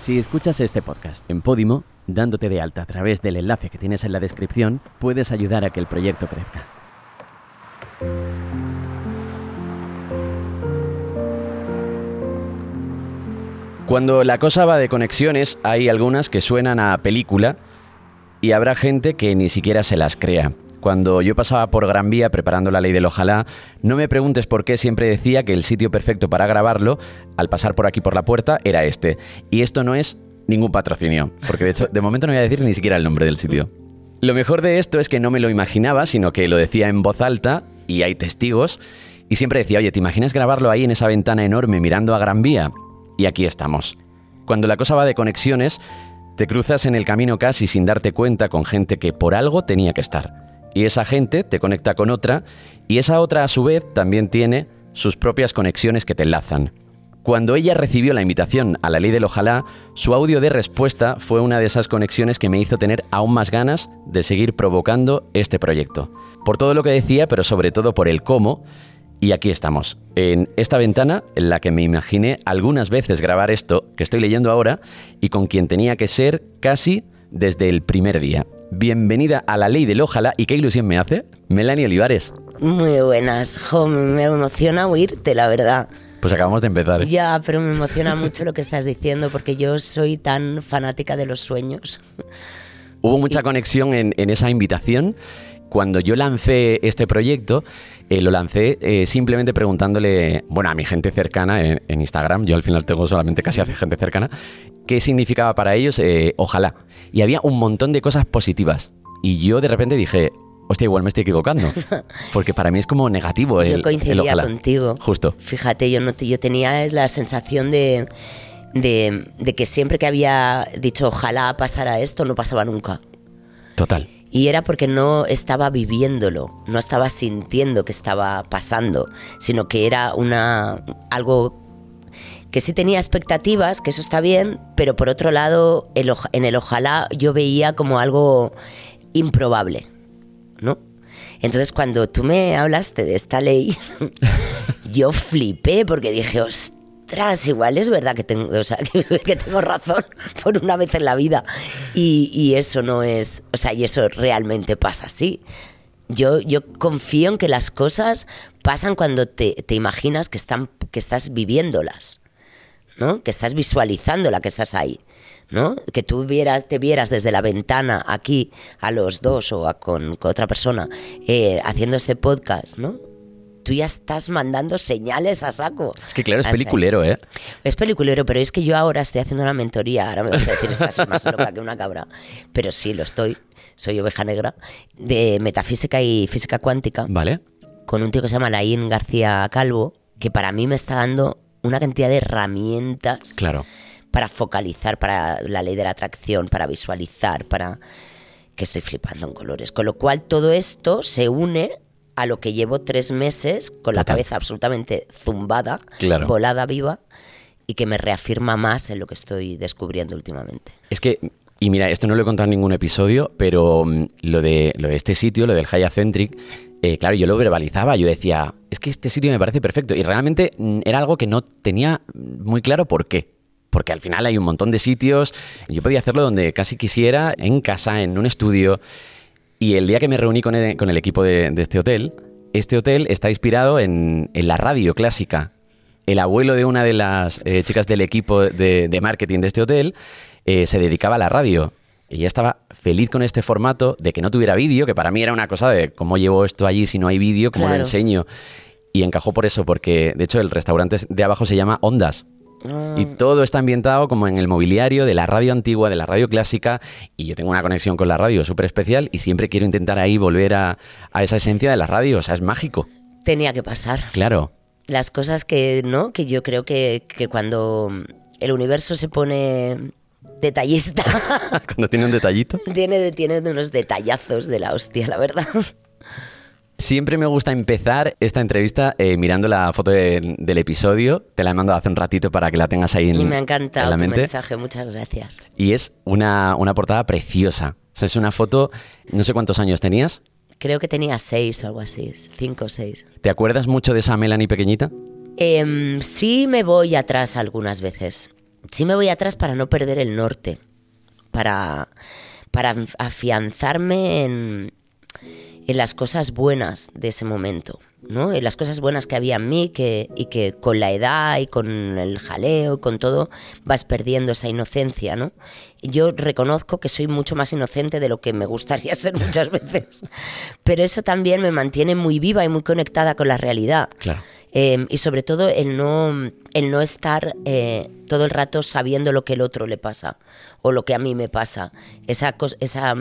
Si escuchas este podcast en Podimo, dándote de alta a través del enlace que tienes en la descripción, puedes ayudar a que el proyecto crezca. Cuando la cosa va de conexiones, hay algunas que suenan a película y habrá gente que ni siquiera se las crea. Cuando yo pasaba por Gran Vía preparando la ley del ojalá, no me preguntes por qué siempre decía que el sitio perfecto para grabarlo, al pasar por aquí por la puerta, era este. Y esto no es ningún patrocinio, porque de hecho, de momento no voy a decir ni siquiera el nombre del sitio. Lo mejor de esto es que no me lo imaginaba, sino que lo decía en voz alta, y hay testigos, y siempre decía, oye, ¿te imaginas grabarlo ahí en esa ventana enorme mirando a Gran Vía? Y aquí estamos. Cuando la cosa va de conexiones, te cruzas en el camino casi sin darte cuenta con gente que por algo tenía que estar. Y esa gente te conecta con otra y esa otra a su vez también tiene sus propias conexiones que te enlazan. Cuando ella recibió la invitación a la ley del ojalá, su audio de respuesta fue una de esas conexiones que me hizo tener aún más ganas de seguir provocando este proyecto. Por todo lo que decía, pero sobre todo por el cómo, y aquí estamos, en esta ventana en la que me imaginé algunas veces grabar esto que estoy leyendo ahora y con quien tenía que ser casi desde el primer día. Bienvenida a la ley del ojalá y qué ilusión me hace, Melanie Olivares. Muy buenas, jo, me emociona oírte, la verdad. Pues acabamos de empezar. ¿eh? Ya, pero me emociona mucho lo que estás diciendo porque yo soy tan fanática de los sueños. Hubo mucha conexión en, en esa invitación. Cuando yo lancé este proyecto, eh, lo lancé eh, simplemente preguntándole, bueno, a mi gente cercana en, en, Instagram, yo al final tengo solamente casi a gente cercana, qué significaba para ellos eh, ojalá. Y había un montón de cosas positivas. Y yo de repente dije, hostia, igual me estoy equivocando. Porque para mí es como negativo el, Yo coincidía el ojalá. contigo. Justo. Fíjate, yo, no, yo tenía la sensación de, de, de que siempre que había dicho ojalá pasara esto, no pasaba nunca. Total. Y era porque no estaba viviéndolo, no estaba sintiendo que estaba pasando, sino que era una algo que sí tenía expectativas, que eso está bien, pero por otro lado, el, en el ojalá yo veía como algo improbable, ¿no? Entonces cuando tú me hablaste de esta ley, yo flipé porque dije, igual es verdad que tengo, o sea, que tengo razón por una vez en la vida. Y, y, eso no es, o sea, y eso realmente pasa así. Yo, yo confío en que las cosas pasan cuando te, te imaginas que, están, que estás viviéndolas, ¿no? Que estás visualizándola, que estás ahí. ¿no? Que tú vieras, te vieras desde la ventana aquí a los dos o a, con, con, otra persona eh, haciendo este podcast, ¿no? Tú ya estás mandando señales a saco. Es que claro, es peliculero, ¿eh? Es peliculero, pero es que yo ahora estoy haciendo una mentoría. Ahora me vas a decir, estás más loca que una cabra. Pero sí, lo estoy. Soy oveja negra. De metafísica y física cuántica. Vale. Con un tío que se llama Laín García Calvo, que para mí me está dando una cantidad de herramientas. Claro para focalizar, para la ley de la atracción, para visualizar, para que estoy flipando en colores. Con lo cual todo esto se une a lo que llevo tres meses con la cabeza absolutamente zumbada, Claro. volada viva, y que me reafirma más en lo que estoy descubriendo últimamente. Es que, y mira, esto no lo he contado en ningún episodio, pero mm, lo de, lo de este sitio, lo del Haya Centric, eh, claro, yo lo verbalizaba, yo decía, es que este sitio me parece perfecto. Y realmente mm, era algo que no tenía muy claro por qué. Porque al final hay un montón de sitios. Yo podía hacerlo donde casi quisiera, en casa, en un estudio. Y el día que me reuní con el, con el equipo de, de, este hotel, este hotel está inspirado en, en, la radio clásica. El abuelo de una de las eh, chicas del equipo de, de, marketing de este hotel eh, se dedicaba a la radio. Ella estaba feliz con este formato de que no tuviera vídeo, que para mí era una cosa de cómo llevo esto allí si no hay vídeo, cómo Claro. lo enseño. Y encajó por eso, porque de hecho el restaurante de abajo se llama Ondas. Ah. Y todo está ambientado como en el mobiliario de la radio antigua, de la radio clásica, y yo tengo una conexión con la radio súper especial y siempre quiero intentar ahí volver a, a, esa esencia de la radio, o sea, es mágico. Tenía que pasar. Claro. Las cosas que, ¿no? Que yo creo que, que cuando el universo se pone detallista, Cuando tiene un detallito. tiene, tiene unos detallazos de la hostia, la verdad. Siempre me gusta empezar esta entrevista eh, mirando la foto de, del episodio. Te la he mandado hace un ratito para que la tengas ahí en, Y me ha encantado en la tu mente. mensaje, muchas gracias. Y es una, una portada preciosa. O sea, es una foto, no sé cuántos años tenías. Creo que tenía seis o algo así, cinco o seis. ¿Te acuerdas mucho de esa Melanie pequeñita? Em, sí me voy atrás algunas veces. sí me voy atrás para no perder el norte, para, para afianzarme en, en las cosas buenas de ese momento, ¿no? En las cosas buenas que había en mí que, y que con la edad y con el jaleo y con todo vas perdiendo esa inocencia, ¿no? Yo reconozco que soy mucho más inocente de lo que me gustaría ser muchas veces, pero eso también me mantiene muy viva y muy conectada con la realidad. Claro. Eh, y sobre todo el no, el no estar eh, todo el rato sabiendo lo que el otro le pasa o lo que a mí me pasa. Esa, esa,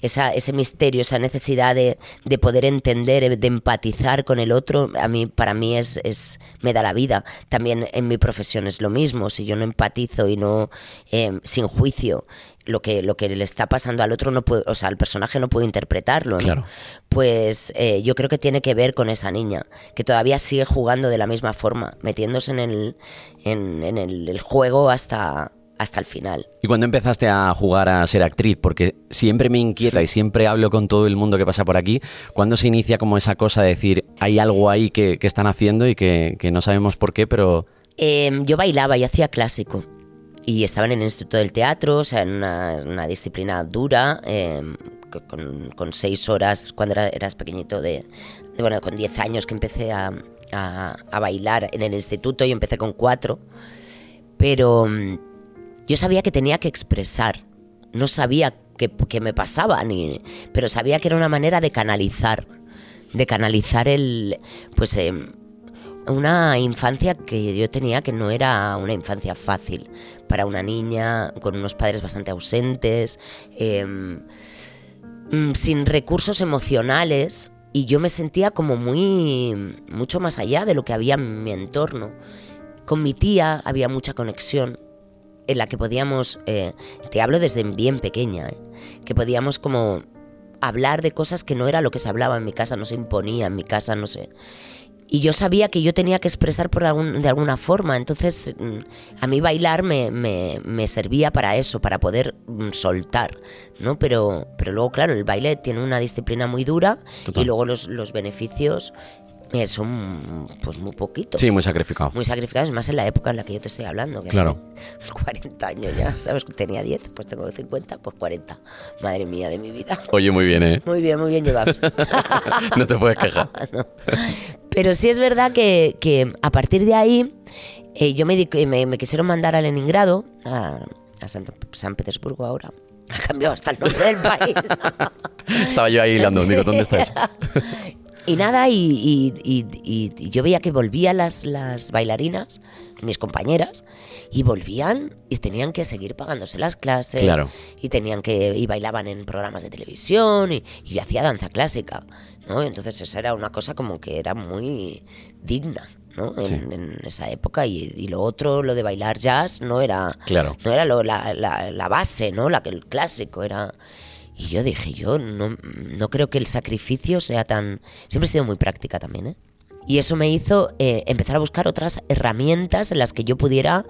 esa ese misterio, esa necesidad de, de, poder entender, de empatizar con el otro, a mí, para mí es, es, me da la vida. También en mi profesión es lo mismo. Si yo no empatizo y no, eh, sin juicio, lo que, lo que le está pasando al otro no puede, o sea, el personaje no puede interpretarlo, Claro. Pues eh, yo creo que tiene que ver con esa niña, que todavía sigue jugando de la misma forma, metiéndose en el, en, en el, el juego hasta, hasta el final. ¿Y cuando empezaste a jugar a ser actriz? Porque siempre me inquieta y siempre hablo con todo el mundo que pasa por aquí. ¿Cuándo se inicia como esa cosa de decir, hay algo ahí que, que están haciendo y que, que, no sabemos por qué, pero... Eh, yo bailaba y hacía clásico y estaba en el Instituto del Teatro, o sea, en una, disciplina dura, eh, con, con, seis horas cuando era, eras pequeñito, de, bueno, con diez años que empecé a, a, bailar en el instituto, yo empecé con cuatro, pero um, yo sabía que tenía que expresar, no sabía qué, qué me pasaba, ni, pero sabía que era una manera de canalizar, de canalizar el, pues... Eh, una infancia que yo tenía que no era una infancia fácil para una niña con unos padres bastante ausentes, eh, sin recursos emocionales y yo me sentía como muy mucho más allá de lo que había en mi entorno. Con mi tía había mucha conexión en la que podíamos, eh, te hablo desde bien pequeña, eh, que podíamos como hablar de cosas que no era lo que se hablaba en mi casa, no se imponía en mi casa, no sé y yo sabía que yo tenía que expresar por algún, de alguna forma, entonces a mí bailar me, me, me, servía para eso, para poder soltar, ¿no? Pero, pero luego, claro, el baile tiene una disciplina muy dura Total. y luego los, los beneficios son pues muy poquitos. Sí, muy sacrificados. Muy sacrificados, más en la época en la que yo te estoy hablando. Que claro. 40 años ya, ¿sabes? Tenía 10, pues tengo 50, pues 40. Madre mía de mi vida. Oye, muy bien, ¿eh? Muy bien, muy bien llevados. no te puedes quejar. no. Pero sí es verdad que, que a partir de ahí eh, yo me, di, me, me, quisieron mandar a Leningrado, a, a San, San Petersburgo ahora. Ha cambiado hasta el nombre del país. Estaba yo ahí hilando, digo, ¿dónde estás? Y nada, y, y, y, y, yo veía que volvían las, las bailarinas, mis compañeras, y volvían y tenían que seguir pagándose las clases. Claro. Y tenían que. y bailaban en programas de televisión, y, y yo hacía danza clásica. ¿no? Entonces esa era una cosa como que era muy digna. ¿no? En, Sí. en esa época y, y lo otro, lo de bailar jazz, no era, Claro. no era lo- la, la- la base, ¿no? La que el clásico era. Y yo dije, yo no, no creo que el sacrificio sea tan. Siempre he sido muy práctica también, ¿eh? Y eso me hizo eh, empezar a buscar otras herramientas en las que yo pudiera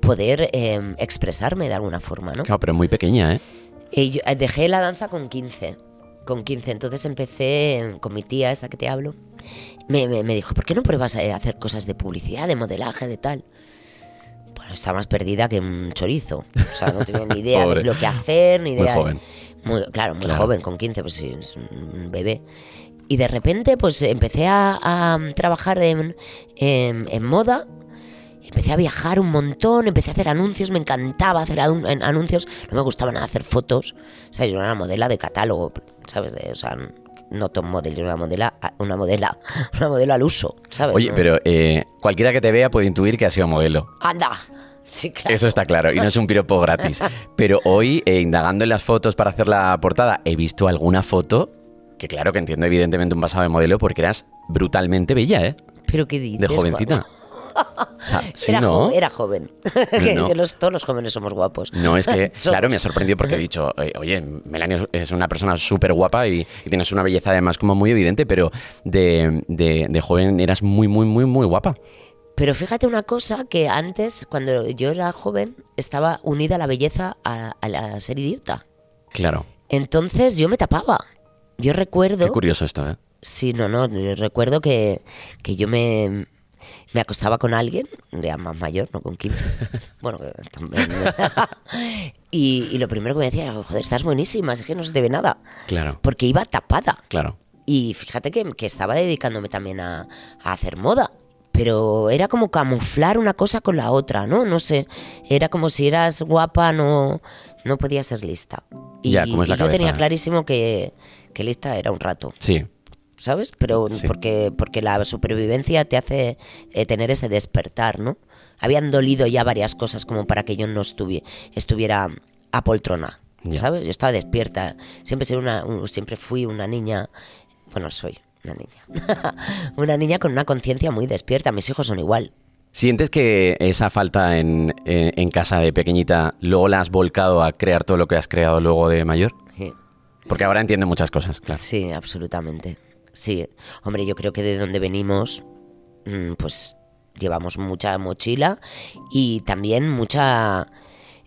poder eh, expresarme de alguna forma, ¿no? Claro, pero muy pequeña, ¿eh? Y yo, eh, dejé la danza con 15. Con 15. Entonces empecé eh, con mi tía, esa que te hablo. Me, me- me dijo, ¿por qué no pruebas a hacer cosas de publicidad, de modelaje, de tal? Bueno, estaba más perdida que un chorizo. O sea, no tenía ni idea de lo que hacer, ni Muy idea. joven. Muy- claro, muy Claro. joven, con 15, pues sí, es un bebé. Y de repente, pues empecé a, a trabajar en, en- en moda. Empecé a viajar un montón, empecé a hacer anuncios, me encantaba hacer anuncios, no me gustaba nada hacer fotos. O sea, yo era una modela de catálogo, ¿sabes? De, o sea, no top model, yo era una modela, una modela, una modelo al uso, ¿sabes? Oye, No- pero eh, cualquiera que te vea puede intuir que has sido modelo. ¡Anda! Sí, claro. Eso está claro, y no es un piropo gratis. Pero hoy, eh, indagando en las fotos para hacer la portada, he visto alguna foto que, claro, que entiendo evidentemente un pasado de modelo porque eras brutalmente bella, ¿eh? Pero qué dices, De jovencita. Juan? O sea, sí, era, ¿no? jo- era joven. Que- No. que los- todos los jóvenes somos guapos. No, es que, claro, me ha sorprendido porque he dicho, oye, Melania es- es una persona súper guapa y, y tienes una belleza además como muy evidente, pero de, de- de joven eras muy, muy, muy, muy guapa. Pero fíjate una cosa, que antes, cuando yo era joven, estaba unida la belleza a, a la ser idiota. Claro. Entonces yo me tapaba. Yo recuerdo... Qué curioso esto, ¿eh? Sí, no, no, recuerdo que, que yo me... me acostaba con alguien, ya más mayor, no con 15. bueno, también. y, y lo primero que me decía, joder, estás buenísima, es que no se te ve nada. Claro, Porque iba tapada. claro. Y fíjate que, que estaba dedicándome también a, a hacer moda. Pero era como camuflar una cosa con la otra, ¿no? No sé. Era como si eras guapa, no, no podías ser lista. Y, Ya, como es la y yo tenía clarísimo que, que lista era un rato. Sí, ¿sabes? Pero Sí. porque, porque la supervivencia te hace eh, tener ese despertar, ¿no? Habían dolido ya varias cosas como para que yo no estuvi- estuviera apoltrona, Ya. ¿sabes? Yo estaba despierta. Siempre, soy una, un- siempre fui una niña, bueno, soy una niña. una niña con una conciencia muy despierta. Mis hijos son igual. ¿Sientes que esa falta en, en- en casa de pequeñita luego la has volcado a crear todo lo que has creado luego de mayor? Sí. Porque ahora entiende muchas cosas, claro. Sí, absolutamente. Sí, hombre, yo creo que de donde venimos, mm, pues llevamos mucha mochila y también mucha...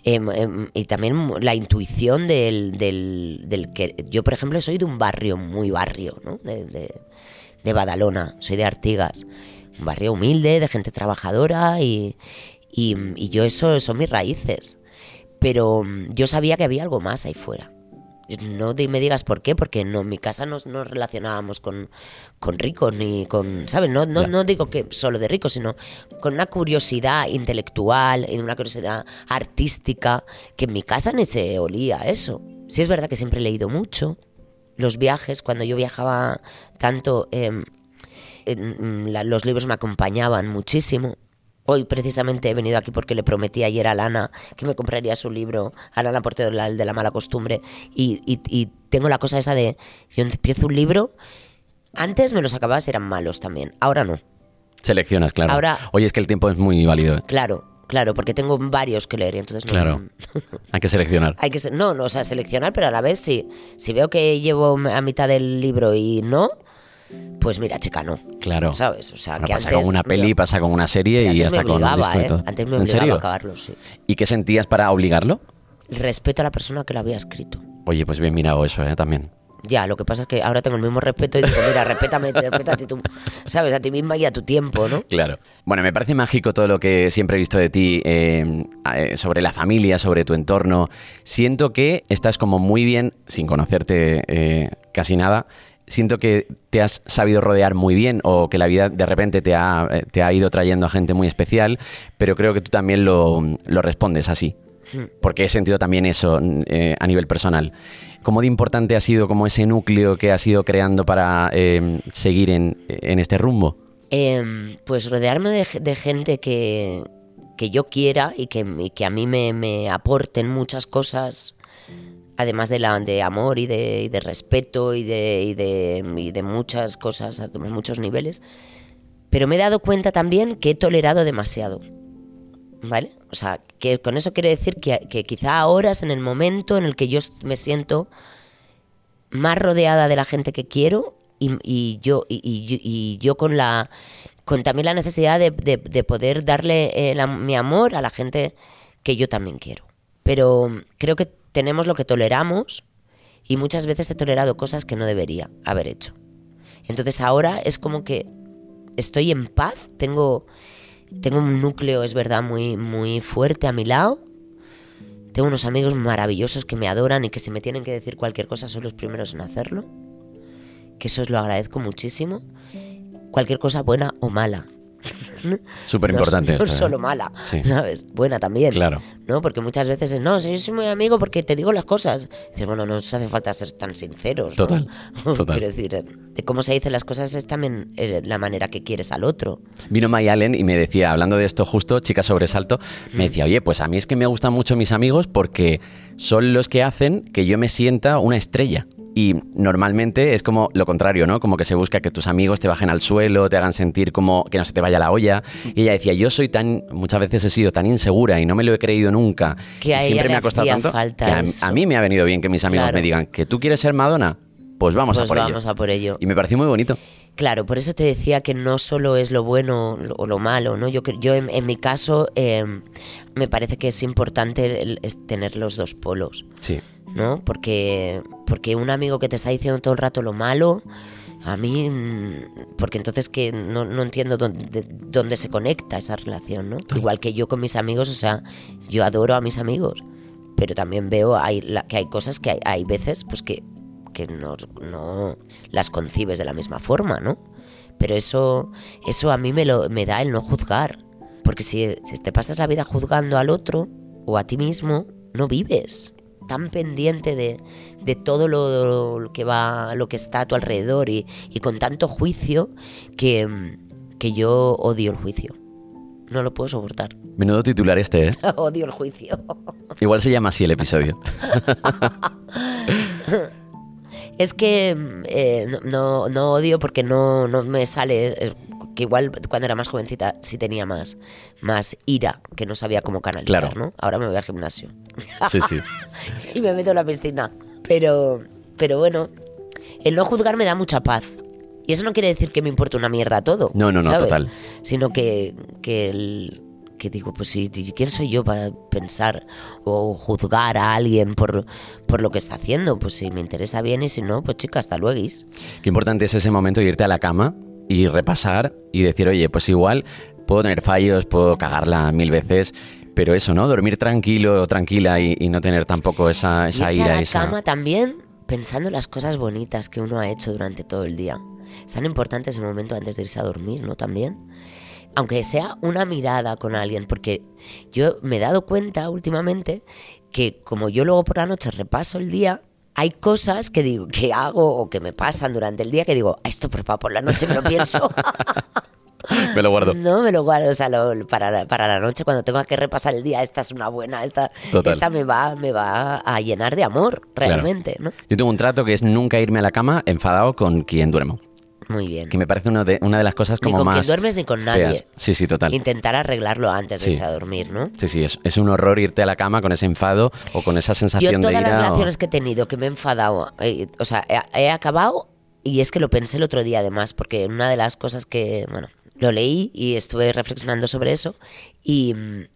em, em, y también la intuición del, del, que... Yo, por ejemplo, soy de un barrio, muy barrio, ¿no? De, de- de Badalona, soy de Artigas. Un barrio humilde, de gente trabajadora y, y, y yo eso son mis raíces. Pero mm, yo sabía que había algo más ahí fuera. No me digas por qué, porque no, en mi casa no nos relacionábamos con, con ricos ni con, ¿sabes? No, no, no digo que solo de ricos, sino con una curiosidad intelectual y una curiosidad artística que en mi casa ni se olía eso. Sí es verdad que siempre he leído mucho. Los viajes, cuando yo viajaba tanto, em, en- la- los libros me acompañaban muchísimo. Hoy precisamente he venido aquí porque le prometí ayer a Lana que me compraría su libro, a Lana Portero, la- el de la mala costumbre, y, y- y tengo la cosa esa de, yo empiezo un libro, antes me los acababa si eran malos también, ahora no. Seleccionas, claro. Ahora- Oye, es que el tiempo es muy válido. ¿eh? Claro, claro, porque tengo varios que leer y entonces no... Claro. Hay que seleccionar. Hay que, no, no, o sea, seleccionar, pero a la vez si, si veo que llevo a mitad del libro y no, pues mira, chica, no. Claro. ¿Sabes? O sea, que pasa antes... con una peli, pasa con una serie y hasta con un ¿eh? Antes me ¿En obligaba a acabarlo, sí. ¿Y qué sentías para obligarlo? El respeto a la persona que lo había escrito. Oye, pues bien mirado eso, ¿eh? También. Ya, lo que pasa es que ahora tengo el mismo respeto y digo, mira, respétame, respétate tú, ¿sabes? A ti misma y a tu tiempo, ¿no? Claro. Bueno, me parece mágico todo lo que siempre he visto de ti eh, eh, sobre la familia, sobre tu entorno. Siento que estás como muy bien, sin conocerte eh, casi nada, siento que te has sabido rodear muy bien o que la vida de repente te ha, eh, te ha ido trayendo a gente muy especial, pero creo que tú también lo, lo respondes así. Porque he sentido también eso eh, a nivel personal. ¿Cómo de importante ha sido como ese núcleo que has ido creando para eh, seguir en, en este rumbo? Em, pues rodearme de, de gente que, que yo quiera y que, y que a mí me, me aporten muchas cosas, además de, la, de amor y de, de respeto y de, de, muchas cosas a muchos niveles. Pero me he dado cuenta también que he tolerado demasiado. ¿Vale? O sea, que con eso quiere decir que, que quizá ahora es en el momento en el que yo me siento más rodeada de la gente que quiero y, yo y, yo- con la con también la necesidad de, de- de poder darle eh, mi amor a la gente que yo también quiero pero creo que tenemos lo que toleramos y muchas veces he tolerado cosas que no debería haber hecho entonces ahora es como que estoy en paz tengo tengo un núcleo es verdad muy muy fuerte a mi lado tengo unos amigos maravillosos que me adoran y que si me tienen que decir cualquier cosa son los primeros en hacerlo. Que eso os lo agradezco muchísimo. Cualquier cosa buena o mala. Súper No, importante no esto. ¿eh? solo mala, Sí. ¿sabes? Buena también. Claro. ¿No? Porque muchas veces es, no, si yo soy muy amigo porque te digo las cosas. Dices, bueno, no os hace falta ser tan sinceros. ¿no? Total, total. Quiero decir, eh, de cómo se dicen las cosas es también eh, la manera que quieres al otro. Vino May Allen y me decía, hablando de esto justo, chica sobresalto, me decía, oye, pues a mí es que me gustan mucho mis amigos porque son los que hacen que yo me sienta una estrella. Y normalmente es como lo contrario, ¿no? Como que se busca que tus amigos te bajen al suelo, te hagan sentir como que no se te vaya la olla. Y ella decía, yo soy tan, muchas veces he sido tan insegura y no me lo he creído nunca. Que a y ella siempre le me ha costado tanto falta que a, mí me ha venido bien que mis amigos Claro. me digan que tú quieres ser Madonna. Pues vamos a Pues por vamos ello. a por ello. Y me pareció muy bonito. Claro, por eso te decía que no solo es lo bueno o lo malo, ¿no? Yo, yo en, en mi caso eh, me parece que es importante el- tener los dos polos, Sí. ¿No? Porque, porque un amigo que te está diciendo todo el rato lo malo, A mí, mm, porque entonces que no, no entiendo dónde, dónde se conecta esa relación, ¿no? Igual que yo con mis amigos, o sea, yo adoro a mis amigos, pero también veo hay, la- que hay cosas que hay, hay veces pues que, que no, no las concibes de la misma forma, ¿no? Pero eso, eso a mí me, lo, me da el no juzgar. Porque si, si te pasas la vida juzgando al otro o a ti mismo, no vives. Tan pendiente de, de todo lo, lo que va, lo que está a tu alrededor y, y con tanto juicio que, que yo odio el juicio. No lo puedo soportar. Menudo titular este, ¿eh? odio el juicio. Igual se llama así el episodio. Es que eh, no, no, no odio porque no, no me sale. Que igual cuando era más jovencita sí tenía más, más ira, que no sabía cómo canalizar, Claro. ¿no? Ahora me voy al gimnasio Sí, sí. y me meto en la piscina. Pero, pero bueno, el no juzgar me da mucha paz. Y eso no quiere decir que me importe una mierda todo. No, no, no, ¿sabes? total. Sino que, que, el- que digo, pues sí, ¿quién soy yo para pensar o juzgar a alguien por, por lo que está haciendo? Pues si me interesa bien y si no, pues chica, hasta luego. Qué importante es ese momento de irte a la cama y repasar y decir, oye, pues igual puedo tener fallos, puedo cagarla mil veces, pero eso, ¿no? Dormir tranquilo o tranquila y, y no tener tampoco esa, esa y ira. la esa... cama también pensando en las cosas bonitas que uno ha hecho durante todo el día. Es tan importante ese momento antes de irse a dormir, ¿no? También. Aunque sea una mirada con alguien, porque yo me he dado cuenta últimamente que como yo luego por la noche repaso el día, hay cosas que digo que hago o que me pasan durante el día que digo, "Ah, esto por favor, por la noche me lo pienso. Me lo guardo. No, me lo guardo, o sea, lo- para, la, para la noche cuando tenga que repasar el día, esta es una buena, esta, Total. esta me va, me va a llenar de amor, realmente, ¿no? Yo tengo un trato que es nunca irme a la cama enfadado con quien duermo. Muy bien. Que me parece uno de, una de las cosas Ni como con más. quien duermes ni con feas. nadie. Sí, sí, total. Intentar arreglarlo antes de irse a dormir, ¿no? Sí, sí, es, es un horror irte a la cama con ese enfado o con esa Yo sensación de todas las ira. o- relaciones que he tenido que me he enfadado, eh, o sea, he, he acabado y es que lo pensé el otro día además, porque una de las cosas que, bueno, lo leí y estuve reflexionando sobre eso y,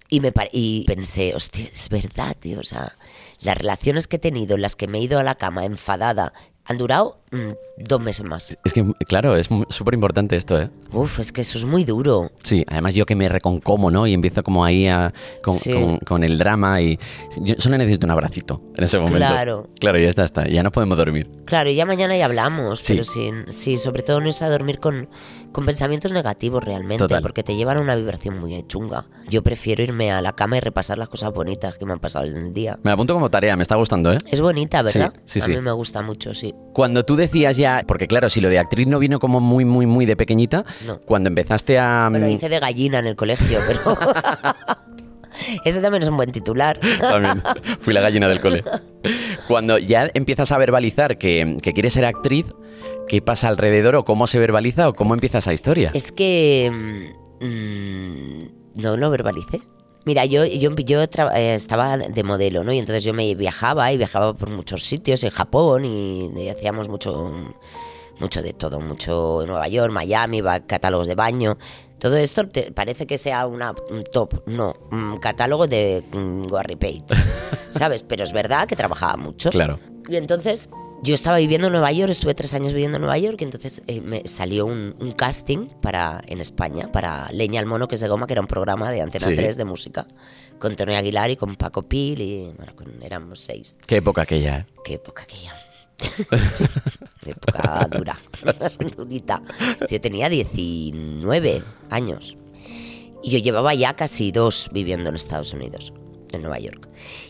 y me y pensé, hostia, es verdad, tío, o sea, las relaciones que he tenido en las que me he ido a la cama enfadada han durado mm, dos meses más. Es que, claro, es súper importante esto, ¿eh? Uf, es que eso es muy duro. Sí, además yo que me reconcomo, ¿no? Y empiezo como ahí a, con, Sí. con- con el drama y yo solo necesito un abracito en ese momento. Claro. Claro, ya está, está. Ya no podemos dormir. Claro, y ya mañana ya hablamos, Sí. pero sin, sí, sobre todo no es a dormir con, con pensamientos negativos realmente, Total. porque te llevan a una vibración muy chunga. Yo prefiero irme a la cama y repasar las cosas bonitas que me han pasado en el día. Me la apunto como tarea, me está gustando, ¿eh? Es bonita, ¿verdad? Sí, sí, a sí. mí me gusta mucho, sí. Cuando tú decías ya, porque claro, si lo de actriz no vino como muy, muy, muy de pequeñita, No. cuando empezaste a... Bueno, mm, hice de gallina en el colegio, pero... Ese también es un buen titular. También. Fui la gallina del cole. Cuando ya empiezas a verbalizar que, que quieres ser actriz, ¿qué pasa alrededor o cómo se verbaliza o cómo empieza esa historia? Es que mm, mm, no lo verbalicé. Mira, yo, yo, eh, estaba de modelo, ¿no? Y entonces yo me viajaba y viajaba por muchos sitios, en Japón, y, y hacíamos mucho, mucho de todo, mucho en Nueva York, Miami, catálogos de baño. Todo esto te- parece que sea una, un top, no, un catálogo de mm, Warry Page, ¿sabes? Pero es verdad que trabajaba mucho. Claro. Y entonces yo estaba viviendo en Nueva York, estuve tres años viviendo en Nueva York y entonces eh, me salió un, un casting para en España, para Leña al Mono, que es de goma, que era un programa de Antena Sí. 3 de música, con Tony Aguilar y con Paco Pil y bueno, con- éramos seis. Qué época aquella. ¿eh? Qué época aquella. Sí, época dura, durita. Yo tenía 19 años y yo llevaba ya casi dos viviendo en Estados Unidos, en Nueva York.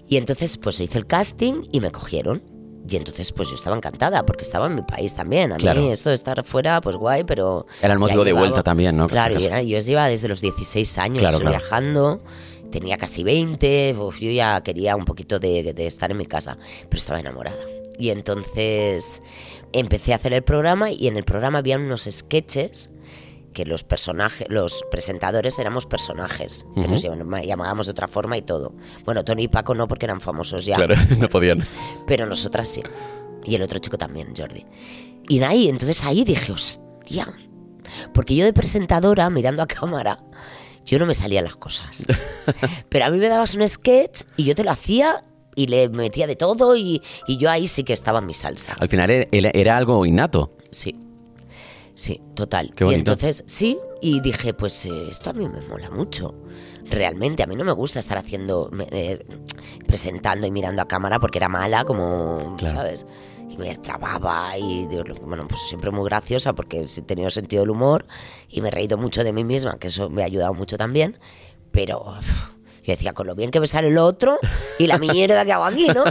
Y entonces pues hice el casting y me cogieron. Y entonces pues yo estaba encantada porque estaba en mi país también. A Claro. mí esto de estar fuera pues guay, pero... Era el motivo de llevaba- vuelta también, ¿no? Claro, era- yo iba desde los 16 años Claro, viajando. Tenía casi 20, uf, yo ya quería un poquito de, de estar en mi casa, pero estaba enamorada. Y entonces empecé a hacer el programa y en el programa había unos sketches que los personajes, los presentadores éramos personajes, que nos llaman- llamábamos de otra forma y todo. Bueno, Tony y Paco no porque eran famosos ya, Claro, no podían. pero nosotras sí. Y el otro chico también, Jordi. Y ahí, entonces ahí dije, hostia. Porque yo de presentadora, mirando a cámara, yo no me salían las cosas. Pero a mí me dabas un sketch y yo te lo hacía y le metía de todo y, y yo ahí sí que estaba en mi salsa. Al final era, era algo innato. Sí. Sí, total. Qué y entonces, sí, y dije, pues eh, esto a mí me mola mucho. Realmente, a mí no me gusta estar haciendo, eh, presentando y mirando a cámara porque era mala, como, Claro. ¿sabes? Y me trababa y, bueno, pues siempre muy graciosa porque he tenido sentido del humor y me he reído mucho de mí misma, que eso me ha ayudado mucho también. Pero yo decía, con lo bien que me sale lo otro y la mierda que hago aquí, ¿no?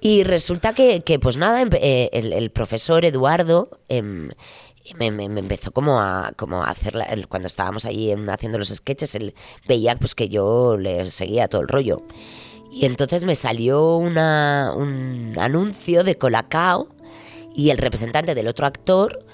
Y resulta que, que, pues nada, eh, el, el profesor Eduardo em, me, me- me empezó como a, como a hacer, la- cuando estábamos ahí em, haciendo los sketches, él veía pues que yo le seguía todo el rollo. Y entonces me salió una, un anuncio de Colacao y el representante del otro actor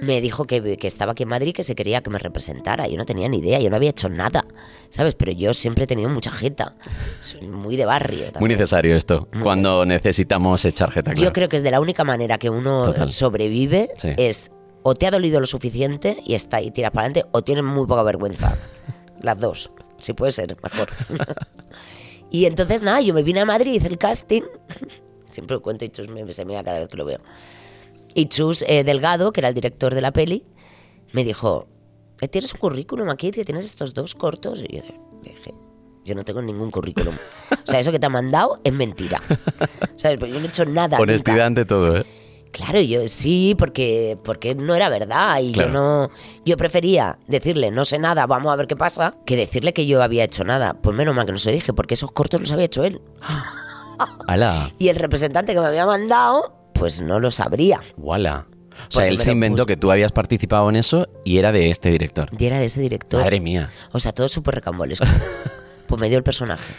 me dijo que, que estaba aquí en Madrid, que se quería que me representara. Yo no tenía ni idea, yo no había hecho nada, ¿sabes? Pero yo siempre he tenido mucha jeta. Soy muy de barrio. Muy también. necesario esto, cuando necesitamos echar jeta, claro. Yo creo que es de la única manera que uno Total. sobrevive Sí. es o te ha dolido lo suficiente y está y tiras para adelante o tienes muy poca vergüenza. Las dos, si puede ser, mejor. y entonces nada, yo me vine a Madrid, hice el casting. Siempre lo cuento y Chus me, se mira cada vez que lo veo. Y Chus eh, Delgado, que era el director de la peli, me dijo, "Eh, ¿tienes un currículum aquí? que ¿Tienes estos dos cortos? Y yo dije, yo no tengo ningún currículum. O sea, eso que te han mandado es mentira. ¿Sabes? Pues yo no he hecho nada. Honestidad nunca. ante todo, ¿eh? Claro, yo sí, porque, porque no era verdad y Claro. yo no. Yo prefería decirle no sé nada, vamos a ver qué pasa, que decirle que yo había hecho nada. Pues menos mal que no se dije, porque esos cortos los había hecho él. hala, Y el representante que me había mandado, pues no lo sabría. wala. O sea, él se inventó que tú habías participado en eso y era de este director. Y era de ese director. Madre mía. O sea, todo súper recambolesco. pues me dio el personaje.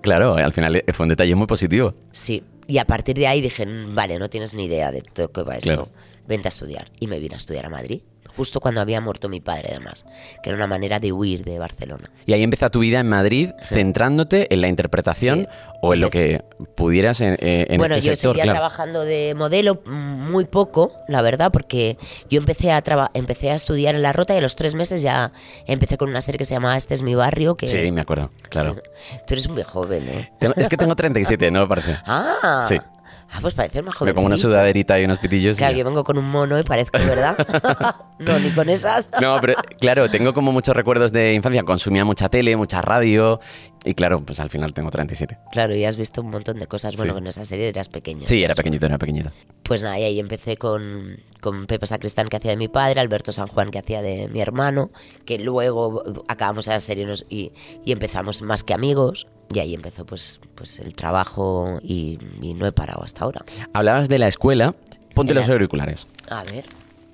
Claro, al final eh, fue un detalle muy positivo. Sí. Y a partir de ahí dije, "Mm, vale, no tienes ni idea de todo qué va esto. Claro. Vente a estudiar. Y me vine a estudiar a Madrid. Justo cuando había muerto mi padre, además. Que era una manera de huir de Barcelona. Y ahí empieza tu vida en Madrid, centrándote en la interpretación Sí. o en lo que pudieras en, eh, en bueno, este yo sector, seguía claro. trabajando de modelo mm, muy poco, la verdad, porque yo empecé a empecé a estudiar en La Rota y a los tres meses ya empecé con una serie que se llamaba Este es mi barrio, que Sí, me acuerdo, claro. tú eres muy joven, ¿eh? Es que tengo 37, ¿no me parece? Ah, Sí. Ah pues pareces más joven. Me pongo una sudaderita y unos pitillos. y Claro, ya. yo vengo con un mono y parezco, ¿verdad? no, ni con esas. No, pero claro, tengo como muchos recuerdos de infancia. Consumía mucha tele, mucha radio. Y claro, pues al final tengo 37. Claro, y has visto un montón de cosas. Bueno, Sí. en esa serie eras pequeño. Sí, era pequeñito, era pequeñito. Pues nada, y ahí empecé con, con Pepe Sacristán, que hacía de mi padre, Alberto San Juan, que hacía de mi hermano, que luego acabamos la serie y, y empezamos más que amigos. Y ahí empezó pues, pues el trabajo y, y no he parado hasta ahora. Hablabas de la escuela. Ponte los auriculares. A ver.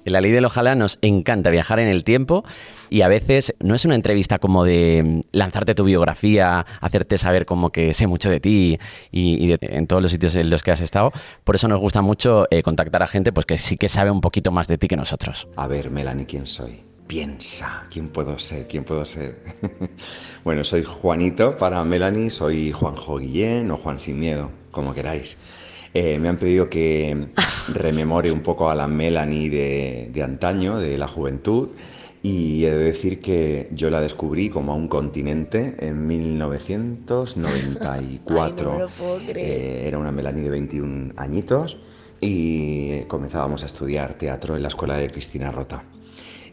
En la ley del ojalá nos encanta viajar en el tiempo y a veces no es una entrevista como de mm, lanzarte tu biografía, hacerte saber como que sé mucho de ti y, en todos los sitios en los que has estado. Por eso nos gusta mucho eh, contactar a gente pues que sí que sabe un poquito más de ti que nosotros. A ver, Melanie, ¿quién soy? Piensa, ¿quién puedo ser? ¿Quién puedo ser? bueno, soy Juanito para Melanie, soy Juanjo Guillén o Juan Sin Miedo, como queráis. Eh, me han pedido que rememore un poco a la Melanie de, de antaño, de la juventud, y he de decir que yo la descubrí como a un continente en 1994. Ay, no lo puedo creer. Eh, era una Melanie de 21 añitos y comenzábamos a estudiar teatro en la escuela de Cristina Rota.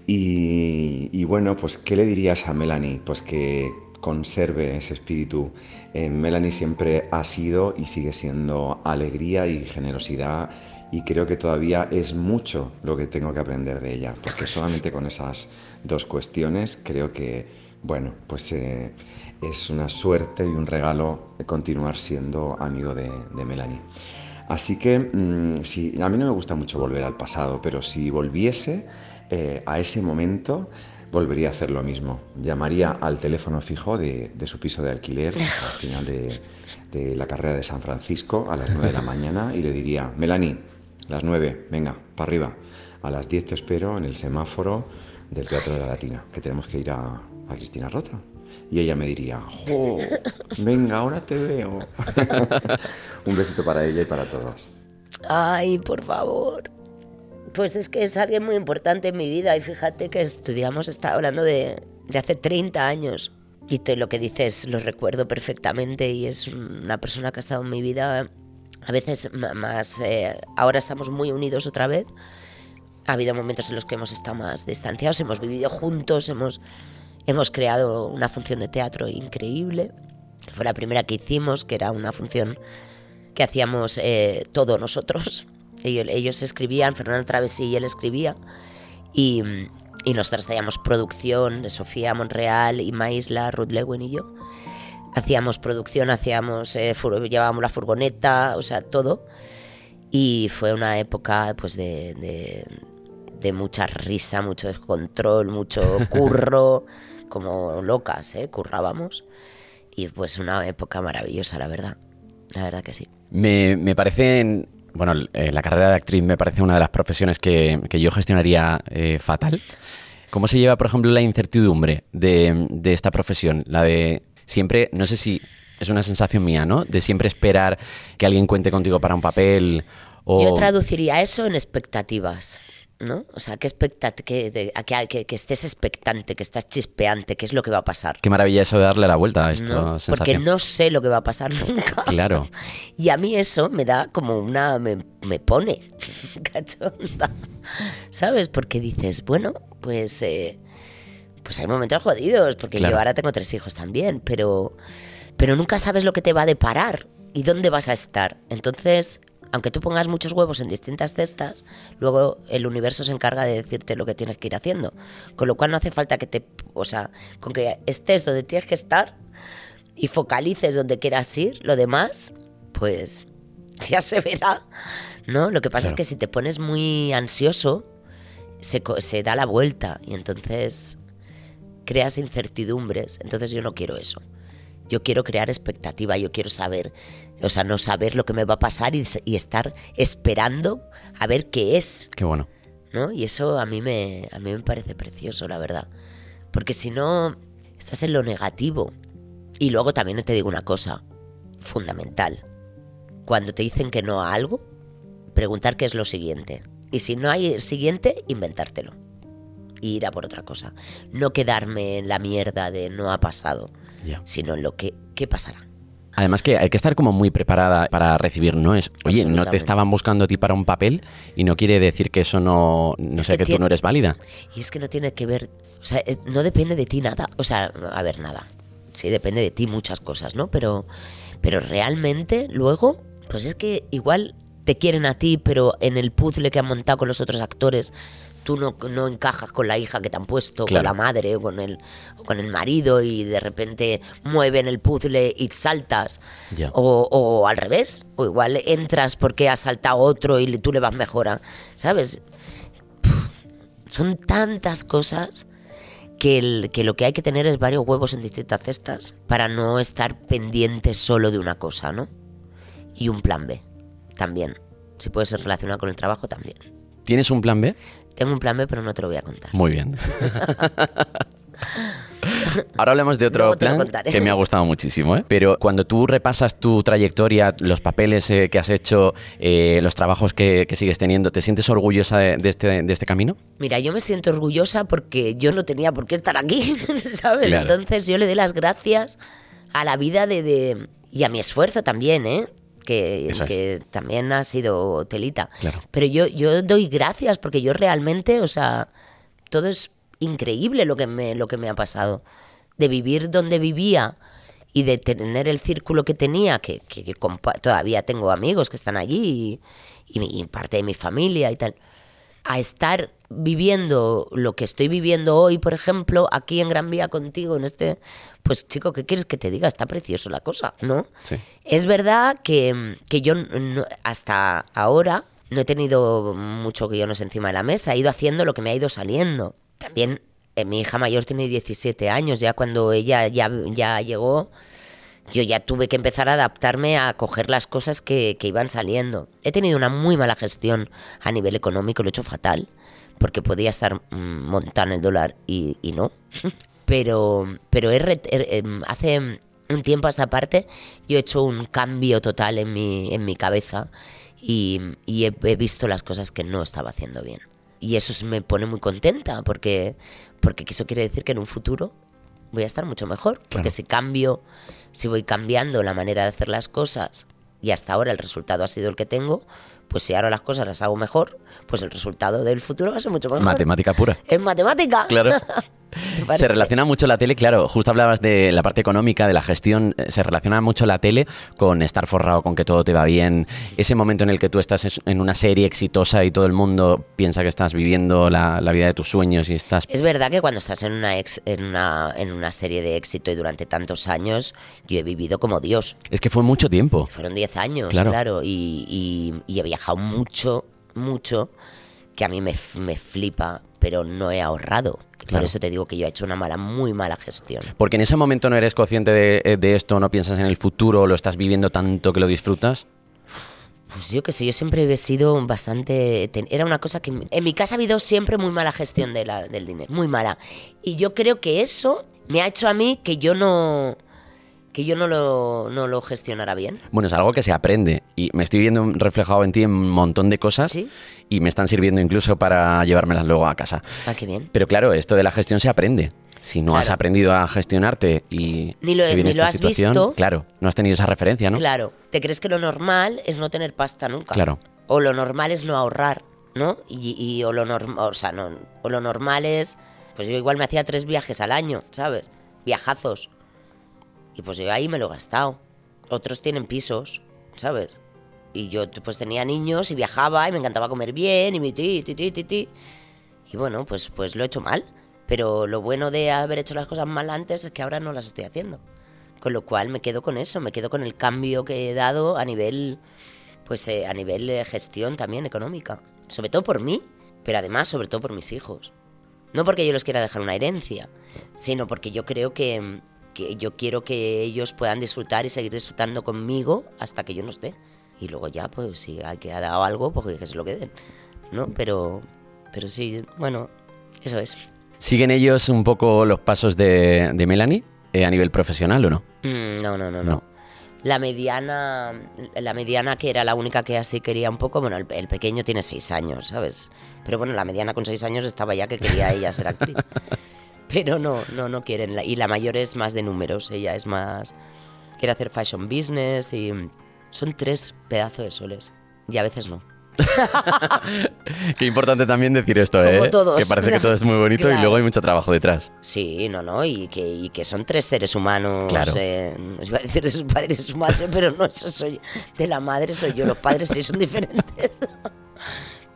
Y, y bueno, pues, ¿qué le dirías a Melanie? Pues que conserve ese espíritu. Eh, Melanie siempre ha sido y sigue siendo alegría y generosidad y creo que todavía es mucho lo que tengo que aprender de ella, porque solamente con esas dos cuestiones creo que, bueno, pues eh, es una suerte y un regalo continuar siendo amigo de, de Melanie. Así que, mm, si, a mí no me gusta mucho volver al pasado, pero si volviese eh, a ese momento, volvería a hacer lo mismo. Llamaría al teléfono fijo de, de su piso de alquiler al final de, de la carrera de San Francisco a las 9 de la mañana y le diría, Melanie, las 9, venga, para arriba. A las 10 te espero en el semáforo del Teatro de la Latina, que tenemos que ir a, a Cristina Rota. Y ella me diría, ¡Jo! Venga, ahora te veo. Un besito para ella y para todos. Ay, por favor. Pues es que es alguien muy importante en mi vida y fíjate que estudiamos, está hablando de, de hace 30 años y todo lo que dices lo recuerdo perfectamente y es una persona que ha estado en mi vida a veces más... eh, ahora estamos muy unidos otra vez. Ha habido momentos en los que hemos estado más distanciados, hemos vivido juntos, hemos, hemos creado una función de teatro increíble. Fue la primera que hicimos, que era una función que hacíamos eh, todos nosotros. Ellos, ellos escribían, Fernando Travesí y él escribía. Y, y nosotros hacíamos producción Sofía Monreal, y Maisla, Ruth Lewin y yo. Hacíamos producción, hacíamos, eh, llevábamos la furgoneta, o sea, todo. Y fue una época pues de, de, de mucha risa, mucho descontrol, mucho curro, como locas, ¿eh? currábamos. Y pues una época maravillosa, la verdad. La verdad que sí. Me, me parece, bueno, eh, la carrera de actriz me parece una de las profesiones que, que yo gestionaría eh, fatal. ¿Cómo se lleva, por ejemplo, la incertidumbre de, de esta profesión? La de siempre, no sé si es una sensación mía, ¿no? De siempre esperar que alguien cuente contigo para un papel o... Yo traduciría eso en expectativas, ¿no? O sea, que, que, de- que, que- estés expectante, que estás chispeante, qué es lo que va a pasar. Qué maravilla eso de darle la vuelta a sensación. Porque no sé lo que va a pasar nunca. Claro. Y a mí eso me da como una. me, me pone cachonda. ¿Sabes? Porque dices, bueno, pues. eh, pues hay momentos jodidos, porque Claro. yo ahora tengo tres hijos también, pero. Pero nunca sabes lo que te va a deparar y dónde vas a estar. Entonces. Aunque tú pongas muchos huevos en distintas cestas, luego el universo se encarga de decirte lo que tienes que ir haciendo. Con lo cual no hace falta que te, o sea, con que estés donde tienes que estar, y focalices donde quieras ir, lo demás, pues ya se verá, ¿no? Lo que pasa Claro. es que si te pones muy ansioso, se, se da la vuelta y entonces creas incertidumbres. Entonces yo no quiero eso. Yo quiero crear expectativa, yo quiero saber, o sea, no saber lo que me va a pasar y, y estar esperando a ver qué es, Qué bueno. ¿no? Y eso a mí me, a mí me parece precioso, la verdad. Porque si no, estás en lo negativo. Y luego también te digo una cosa fundamental. Cuando te dicen que no a algo, preguntar qué es lo siguiente. Y si no hay el siguiente, inventártelo. Y ir a por otra cosa. No quedarme en la mierda de no ha pasado, sino en lo que ¿qué pasará. Además que hay que estar como muy preparada para recibir no es, oye, no te estaban buscando a ti para un papel y no quiere decir que eso no, no Es sea que que tú no eres válida. Y es que no tiene que ver, o sea, eh, no depende de ti nada, o sea, a ver, nada. Sí, depende de ti muchas cosas, ¿no? Pero, pero realmente luego, pues es que igual te quieren a ti, pero en el puzzle que han montado con los otros actores, tú no, no encajas con la hija que te han puesto, Claro. con la madre, o con el, o con el marido, y de repente mueven el puzzle y saltas. O, o al revés, o igual entras porque ha saltado otro y tú le vas mejor, a- ¿sabes? son tantas cosas que, el- que lo que hay que tener es varios huevos en distintas cestas para no estar pendiente solo de una cosa, ¿no? Y un plan B también. Si puede ser relacionado con el trabajo, también. ¿Tienes un plan B? Tengo un plan B, pero no te lo voy a contar. Muy bien. Ahora hablamos de otro plan que me ha gustado muchísimo, ¿eh? Pero cuando tú repasas tu trayectoria, los papeles eh, que has hecho, eh, los trabajos que, que sigues teniendo, ¿te sientes orgullosa de, de este, de este camino? Mira, yo me siento orgullosa porque yo no tenía por qué estar aquí, ¿sabes? Claro. Entonces yo le doy las gracias a la vida de, de- y a mi esfuerzo también, ¿eh? Que, que también ha sido telita. Claro. Pero yo, yo doy gracias porque yo realmente, o sea, todo es increíble lo que me, lo que me ha pasado. De vivir donde vivía y de tener el círculo que tenía, que, que yo todavía tengo amigos que están allí y parte de mi familia y tal a estar viviendo lo que estoy viviendo hoy, por ejemplo, aquí en Gran Vía contigo, en este, pues chico, ¿qué quieres que te diga? Está precioso la cosa, ¿no? Sí. Es verdad que, que yo no- hasta ahora no he tenido mucho guiones encima de la mesa, he ido haciendo lo que me ha ido saliendo. También eh, mi hija mayor tiene 17 años, ya cuando ella ya, ya llegó, yo ya tuve que empezar a adaptarme a coger las cosas que, iban saliendo. He tenido una muy mala gestión a nivel económico, lo he hecho fatal, porque podía estar mm, montando el dólar y, no. Pero, pero he em, hace un tiempo a esta parte yo he hecho un cambio total en mi, en mi cabeza y, he, he visto las cosas que no estaba haciendo bien. Y eso me pone muy contenta porque, porque eso quiere decir que en un futuro voy a estar mucho mejor. Porque Claro. si cambio, si voy cambiando la manera de hacer las cosas y hasta ahora el resultado ha sido el que tengo, Pues si ahora las cosas las hago mejor, pues el resultado del futuro va a ser mucho mejor. Matemática pura. Es matemática. Claro. Se relaciona mucho la tele, claro, justo hablabas de la parte económica, de la gestión, eh, se relaciona mucho la tele con estar forrado, con que todo te va bien, ese momento en el que tú estás es- en una serie exitosa y todo el mundo piensa que estás viviendo la, la vida de tus sueños y estás... Es verdad que cuando estás en una, ex- en, una, en una serie de éxito y durante tantos años, yo he vivido como Dios. Es que fue mucho tiempo. Fueron 10 años, Claro. claro, y, y- y he viajado mucho, mucho, que a mí me, me flipa, pero no he ahorrado. Claro. Por eso te digo que yo he hecho una mala, muy mala gestión. Porque en ese momento no eres consciente de, eh, de esto, no piensas en el futuro, lo estás viviendo tanto que lo disfrutas. Pues yo que sé, yo siempre he sido bastante... Era una cosa que... En mi casa ha habido siempre muy mala gestión de la- del dinero, muy mala. Y yo creo que eso me ha hecho a mí que yo no... que yo no lo, no lo gestionara bien. Bueno, es algo que se aprende y me estoy viendo reflejado en ti en un montón de cosas ¿Sí? y me están sirviendo incluso para llevármelas luego a casa. Ah, qué bien. Pero claro, esto de la gestión se aprende. Si no has aprendido a gestionarte y Ni lo- te viene ni lo has situación, visto. claro, no has tenido esa referencia, ¿no? Claro, te crees que lo normal es no tener pasta nunca. Claro. O lo normal es no ahorrar, ¿no? Y, y- o lo normal, o sea, no, o lo normal es, pues yo igual me hacía tres viajes al año, ¿sabes? Viajazos. Y pues yo ahí me lo he gastado. Otros tienen pisos, ¿sabes? Y yo pues tenía niños y viajaba y me encantaba comer bien y mi ti, ti, ti, ti, ti. Y bueno, pues, pues lo he hecho mal. Pero lo bueno de haber hecho las cosas mal antes es que ahora no las estoy haciendo. Con lo cual me quedo con eso, me quedo con el cambio que he dado a nivel, pues eh, a nivel de gestión también económica. Sobre todo por mí, pero además sobre todo por mis hijos. No porque yo les quiera dejar una herencia, sino porque yo creo que, que yo quiero que ellos puedan disfrutar y seguir disfrutando conmigo hasta que yo no esté. Y luego ya, pues si ha dado algo, pues que se lo queden. ¿No? Pero, pero sí, bueno, eso es. ¿Siguen ellos un poco los pasos de, de Melanie eh, a nivel profesional o no? Mm, No, no, No. no, no. La mediana, la mediana que era la única que así quería un poco, bueno, el, el pequeño tiene seis años, ¿sabes? Pero bueno, la mediana con seis años estaba ya que quería ella ser actriz. Pero no, no, no quieren. Y la mayor es más de números, ella es más... Quiere hacer fashion business y son tres pedazos de soles. Y a veces no. Qué importante también decir esto, Como ¿eh? todos, que parece o sea, que todo es muy bonito y luego hay mucho trabajo detrás. Sí, no, no, y que, y que son tres seres humanos. Claro. eh, iba a decir de su padre y su madre, pero no, eso soy. De la madre soy yo, los padres sí son diferentes.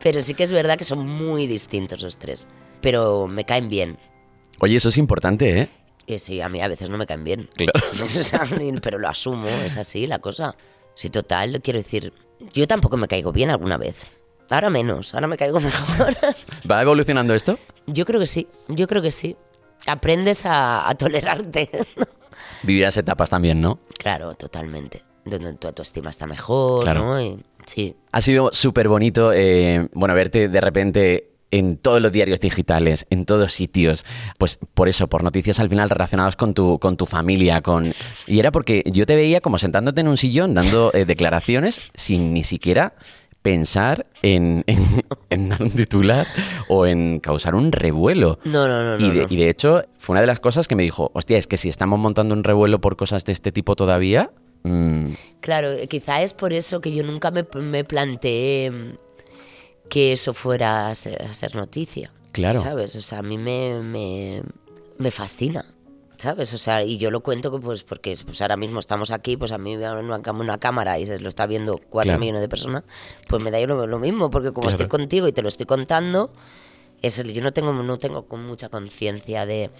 Pero sí que es verdad que son muy distintos los tres. Pero me caen bien. Oye, eso es importante, ¿eh? Y sí, a mí a veces no me caen bien. Claro. Pero lo asumo, es así la cosa. Sí, total, quiero decir, yo tampoco me caigo bien alguna vez. Ahora menos, ahora me caigo mejor. ¿Va evolucionando esto? Yo creo que sí, yo creo que sí. Aprendes a, a tolerarte. Vivirás etapas también, ¿no? Claro, totalmente. Donde tu autoestima está mejor, Claro. ¿no? Y- sí. Ha sido súper bonito, eh, bueno, verte de repente en todos los diarios digitales, en todos sitios, pues por eso, por noticias al final relacionadas con tu, con tu familia, con... Y era porque yo te veía como sentándote en un sillón dando eh, declaraciones sin ni siquiera pensar en, en- en dar un titular o en causar un revuelo. No, no, no, y, de, no. y de hecho, fue una de las cosas que me dijo, hostia, es que si estamos montando un revuelo por cosas de este tipo todavía... mm, Claro, quizá es por eso que yo nunca me, me planteé mm, que eso fuera a ser, a ser noticia. Claro. ¿Sabes? O sea, a mí me, me, me fascina. ¿Sabes? O sea, y yo lo cuento que pues porque pues ahora mismo estamos aquí, pues a mí me abren una, una cámara y se lo está viendo cuatro Claro. millones de personas, pues me da lo, lo mismo, porque como Claro. estoy contigo y te lo estoy contando, es, yo no tengo, no tengo con mucha conciencia de,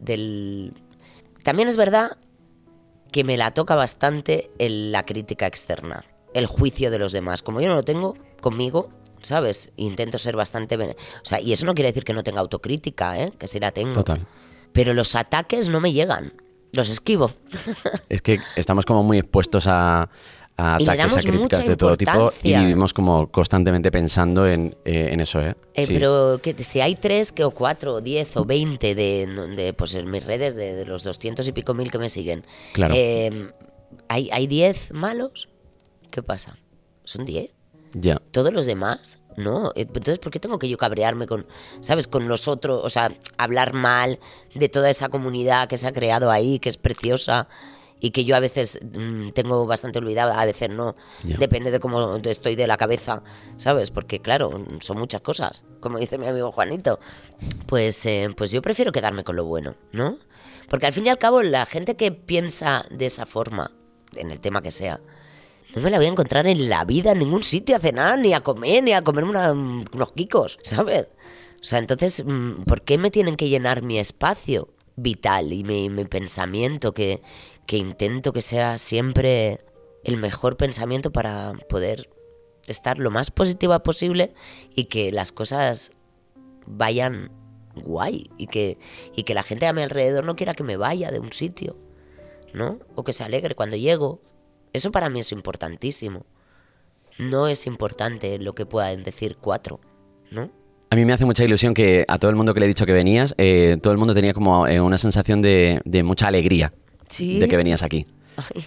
del... También es verdad que me la toca bastante el- la crítica externa, el juicio de los demás. Como yo no lo tengo conmigo, ¿sabes? Intento ser bastante... O sea, y eso no quiere decir que no tenga autocrítica, ¿eh? Que sí la tengo. total. Pero los ataques no me llegan. Los esquivo. Es que estamos como muy expuestos a, a Y le ataques, a críticas de todo tipo y vivimos como constantemente pensando en, eh, en eso, ¿eh? Eh, Sí. Pero que si hay tres, que o cuatro, o diez, o veinte de, de, pues en mis redes, de, de los doscientos y pico mil que me siguen, Claro. eh, ¿hay, ¿hay diez malos? ¿Qué pasa? ¿Son diez? Ya. todos los demás, ¿no? Eh, Entonces, ¿por qué tengo que yo cabrearme con, ¿sabes? Con los otros, o sea, hablar mal de toda esa comunidad que se ha creado ahí, que es preciosa y que yo a veces mm, tengo bastante olvidada, a veces no. Ya. Depende de cómo estoy de la cabeza, ¿sabes? Porque claro, son muchas cosas, como dice mi amigo Juanito. Pues, eh, pues yo prefiero quedarme con lo bueno, ¿no? Porque al fin y al cabo la gente que piensa de esa forma, en el tema que sea, no me la voy a encontrar en la vida en ningún sitio a cenar, ni a comer, ni a comerme una- unos quicos, ¿sabes? O sea, entonces, mm, ¿por qué me tienen que llenar mi espacio vital y mi, mi pensamiento que, que intento que sea siempre el mejor pensamiento para poder estar lo más positiva posible y que las cosas vayan guay y que, y que la gente a mi alrededor no quiera que me vaya de un sitio, ¿no? O que se alegre cuando llego. Eso para mí es importantísimo. No es importante lo que puedan decir cuatro, ¿no? A mí me hace mucha ilusión que a todo el mundo que le he dicho que venías, eh, todo el mundo tenía como eh, una sensación de, de mucha alegría Sí. de que venías aquí.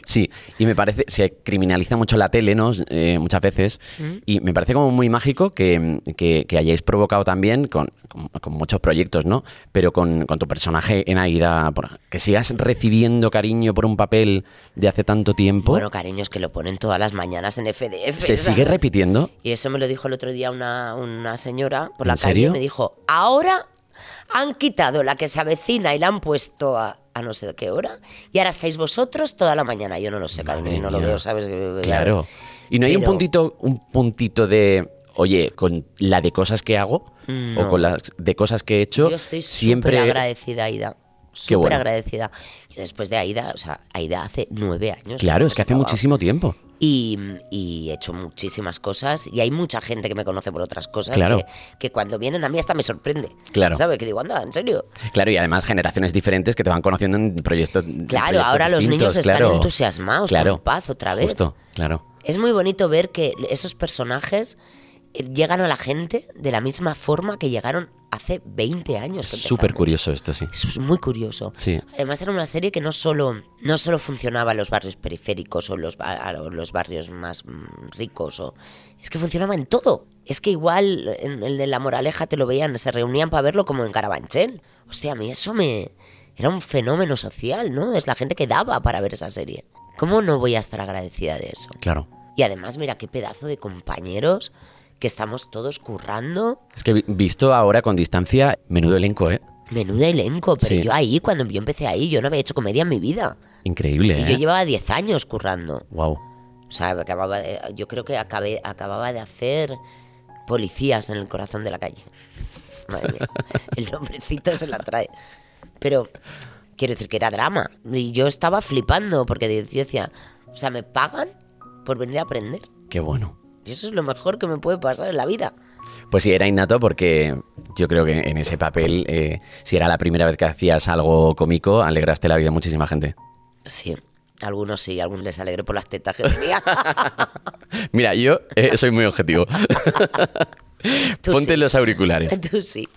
Sí, y me parece, se criminaliza mucho la tele, ¿no? Eh, muchas veces, y me parece como muy mágico que, que- que hayáis provocado también con, con- con muchos proyectos, ¿no? Pero con, con tu personaje en Aida, por- que sigas recibiendo cariño por un papel de hace tanto tiempo, Bueno, cariños, que lo ponen todas las mañanas en FDF. se ¿sabes? sigue repitiendo. Y eso me lo dijo el otro día una, una señora por ¿En la calle. serio? Me dijo, ahora han quitado la que se avecina y la han puesto a, a no sé qué hora. Y ahora estáis vosotros toda la mañana. Yo no lo sé, y no lo veo, ¿sabes? Claro. Y no hay un puntito, un puntito de, oye, con la de cosas que hago o No. con las de cosas que he hecho, Yo estoy siempre agradecida, Aida. Súper bueno. agradecida. Y después de Aida, o sea, Aida hace nueve años. Claro, es que hace muchísimo tiempo. Y, y he hecho muchísimas cosas y hay mucha gente que me conoce por otras cosas Claro. que, que cuando vienen a mí hasta me sorprende. Claro. ¿Sabes? Que digo, anda, ¿en serio? Claro, y además generaciones diferentes que te van conociendo en proyectos. en Claro, proyectos ahora los niños están claro. entusiasmados, claro. con paz otra vez. Justo, claro. Es muy bonito ver que esos personajes llegan a la gente de la misma forma que llegaron hace 20 años. Súper curioso esto, sí. Es muy curioso. Sí. Además era una serie que no solo, no solo funcionaba en los barrios periféricos o los, o los barrios más mm, ricos, o, es que funcionaba en todo. Es que igual en el de La Moraleja te lo veían, se reunían para verlo como en Carabanchel. Hostia, a mí eso me... Era un fenómeno social, ¿no? Es la gente que daba para ver esa serie. ¿Cómo no voy a estar agradecida de eso? Claro. Y además, mira qué pedazo de compañeros que estamos todos currando. Es que vi- visto ahora con distancia, menudo elenco, ¿eh? Menudo elenco, pero Sí. yo ahí, cuando yo empecé ahí, yo no había hecho comedia en mi vida. Increíble, Y ¿eh? yo llevaba 10 años currando. Wow. O sea, acababa de- yo creo que acabé, acababa de hacer policías en el corazón de la calle. Madre mía, el nombrecito se la trae. Pero quiero decir que era drama. Y yo estaba flipando porque yo decía, o sea, me pagan por venir a aprender. Qué bueno. Y eso es lo mejor que me puede pasar en la vida. Pues sí, era innato porque yo creo que en ese papel, eh, si era la primera vez que hacías algo cómico, alegraste la vida a muchísima gente. Sí, algunos sí, algunos les alegré por las tetas que tenía. Mira, yo eh, soy muy objetivo. Ponte sí. los auriculares. Tú sí.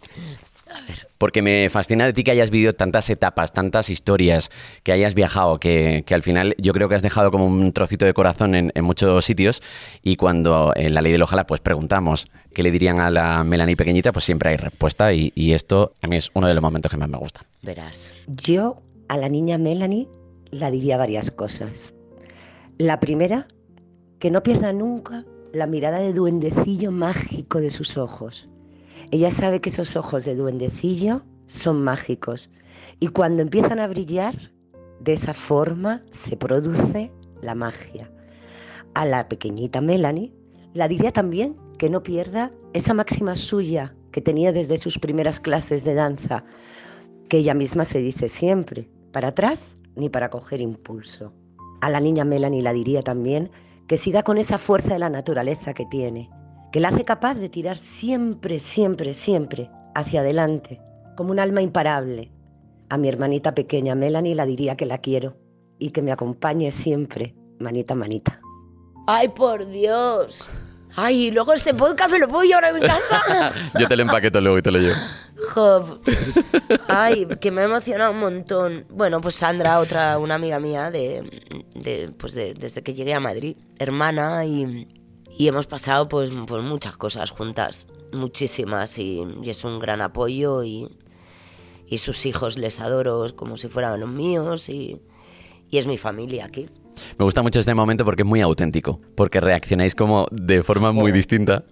Porque me fascina de ti que hayas vivido tantas etapas, tantas historias, que hayas viajado, que, que al final yo creo que has dejado como un trocito de corazón en, muchos sitios. Y cuando en la ley del ojalá pues preguntamos qué le dirían a la Melanie pequeñita, pues siempre hay respuesta. Y, y esto a mí es uno de los momentos que más me gustan. Verás. Yo a la niña Melanie la diría varias cosas. La primera, que no pierda nunca la mirada de duendecillo mágico de sus ojos. Ella sabe que esos ojos de duendecillo son mágicos y cuando empiezan a brillar, de esa forma se produce la magia. A la pequeñita Melanie la diría también que no pierda esa máxima suya que tenía desde sus primeras clases de danza, que ella misma se dice siempre, para atrás ni para coger impulso. A la niña Melanie la diría también que siga con esa fuerza de la naturaleza que tiene, que la hace capaz de tirar siempre, siempre, siempre hacia adelante, como un alma imparable. A mi hermanita pequeña Melanie la diría que la quiero y que me acompañe siempre, manita a manita. ¡Ay, por Dios! ¡Ay, y luego este podcast me lo puedo llevar a mi casa! Yo te lo empaqueto luego y te lo llevo. Job. Ay, que me ha emocionado un montón. Bueno, pues Sandra, otra, una amiga mía de, de, pues de- desde que llegué a Madrid, hermana, y, y hemos pasado pues, pues muchas cosas juntas, muchísimas, y, y es un gran apoyo y, y sus hijos les adoro como si fueran los míos y, y es mi familia aquí. Me gusta mucho este momento porque es muy auténtico, porque reaccionáis como de forma muy distinta.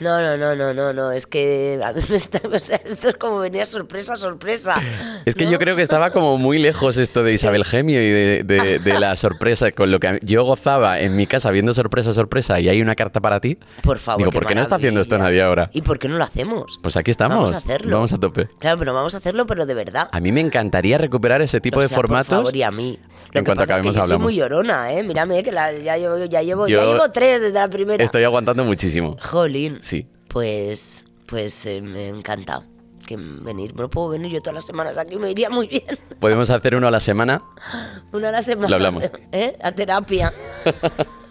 No, no, no, no, no, no, es que a mí me está- o sea, esto es como venía sorpresa, sorpresa. Es que ¿no? yo creo que estaba como muy lejos esto de Isabel Gemio y de, de- de la sorpresa, con lo que mí- yo gozaba en mi casa viendo sorpresa, sorpresa, y hay una carta para ti. Por favor. Digo, ¿por qué no está haciendo esto nadie ahora? ¿Y por qué no lo hacemos? Pues aquí estamos. Vamos a hacerlo. Vamos a tope. Claro, pero vamos a hacerlo, pero de verdad. A mí me encantaría recuperar ese tipo O de sea, por formatos. favor, y a mí. Lo En que pasa es que yo soy hablamos. muy llorona, ¿eh? Mírame, que la- ya, llevo, ya, llevo, Yo ya llevo tres desde la primera. Estoy aguantando muchísimo. Jolín. Sí. Pues, pues eh, me encanta que venir. No puedo venir yo todas las semanas aquí, me iría muy bien. Podemos hacer uno a la semana. Una a la semana. Lo hablamos. ¿Eh? A terapia.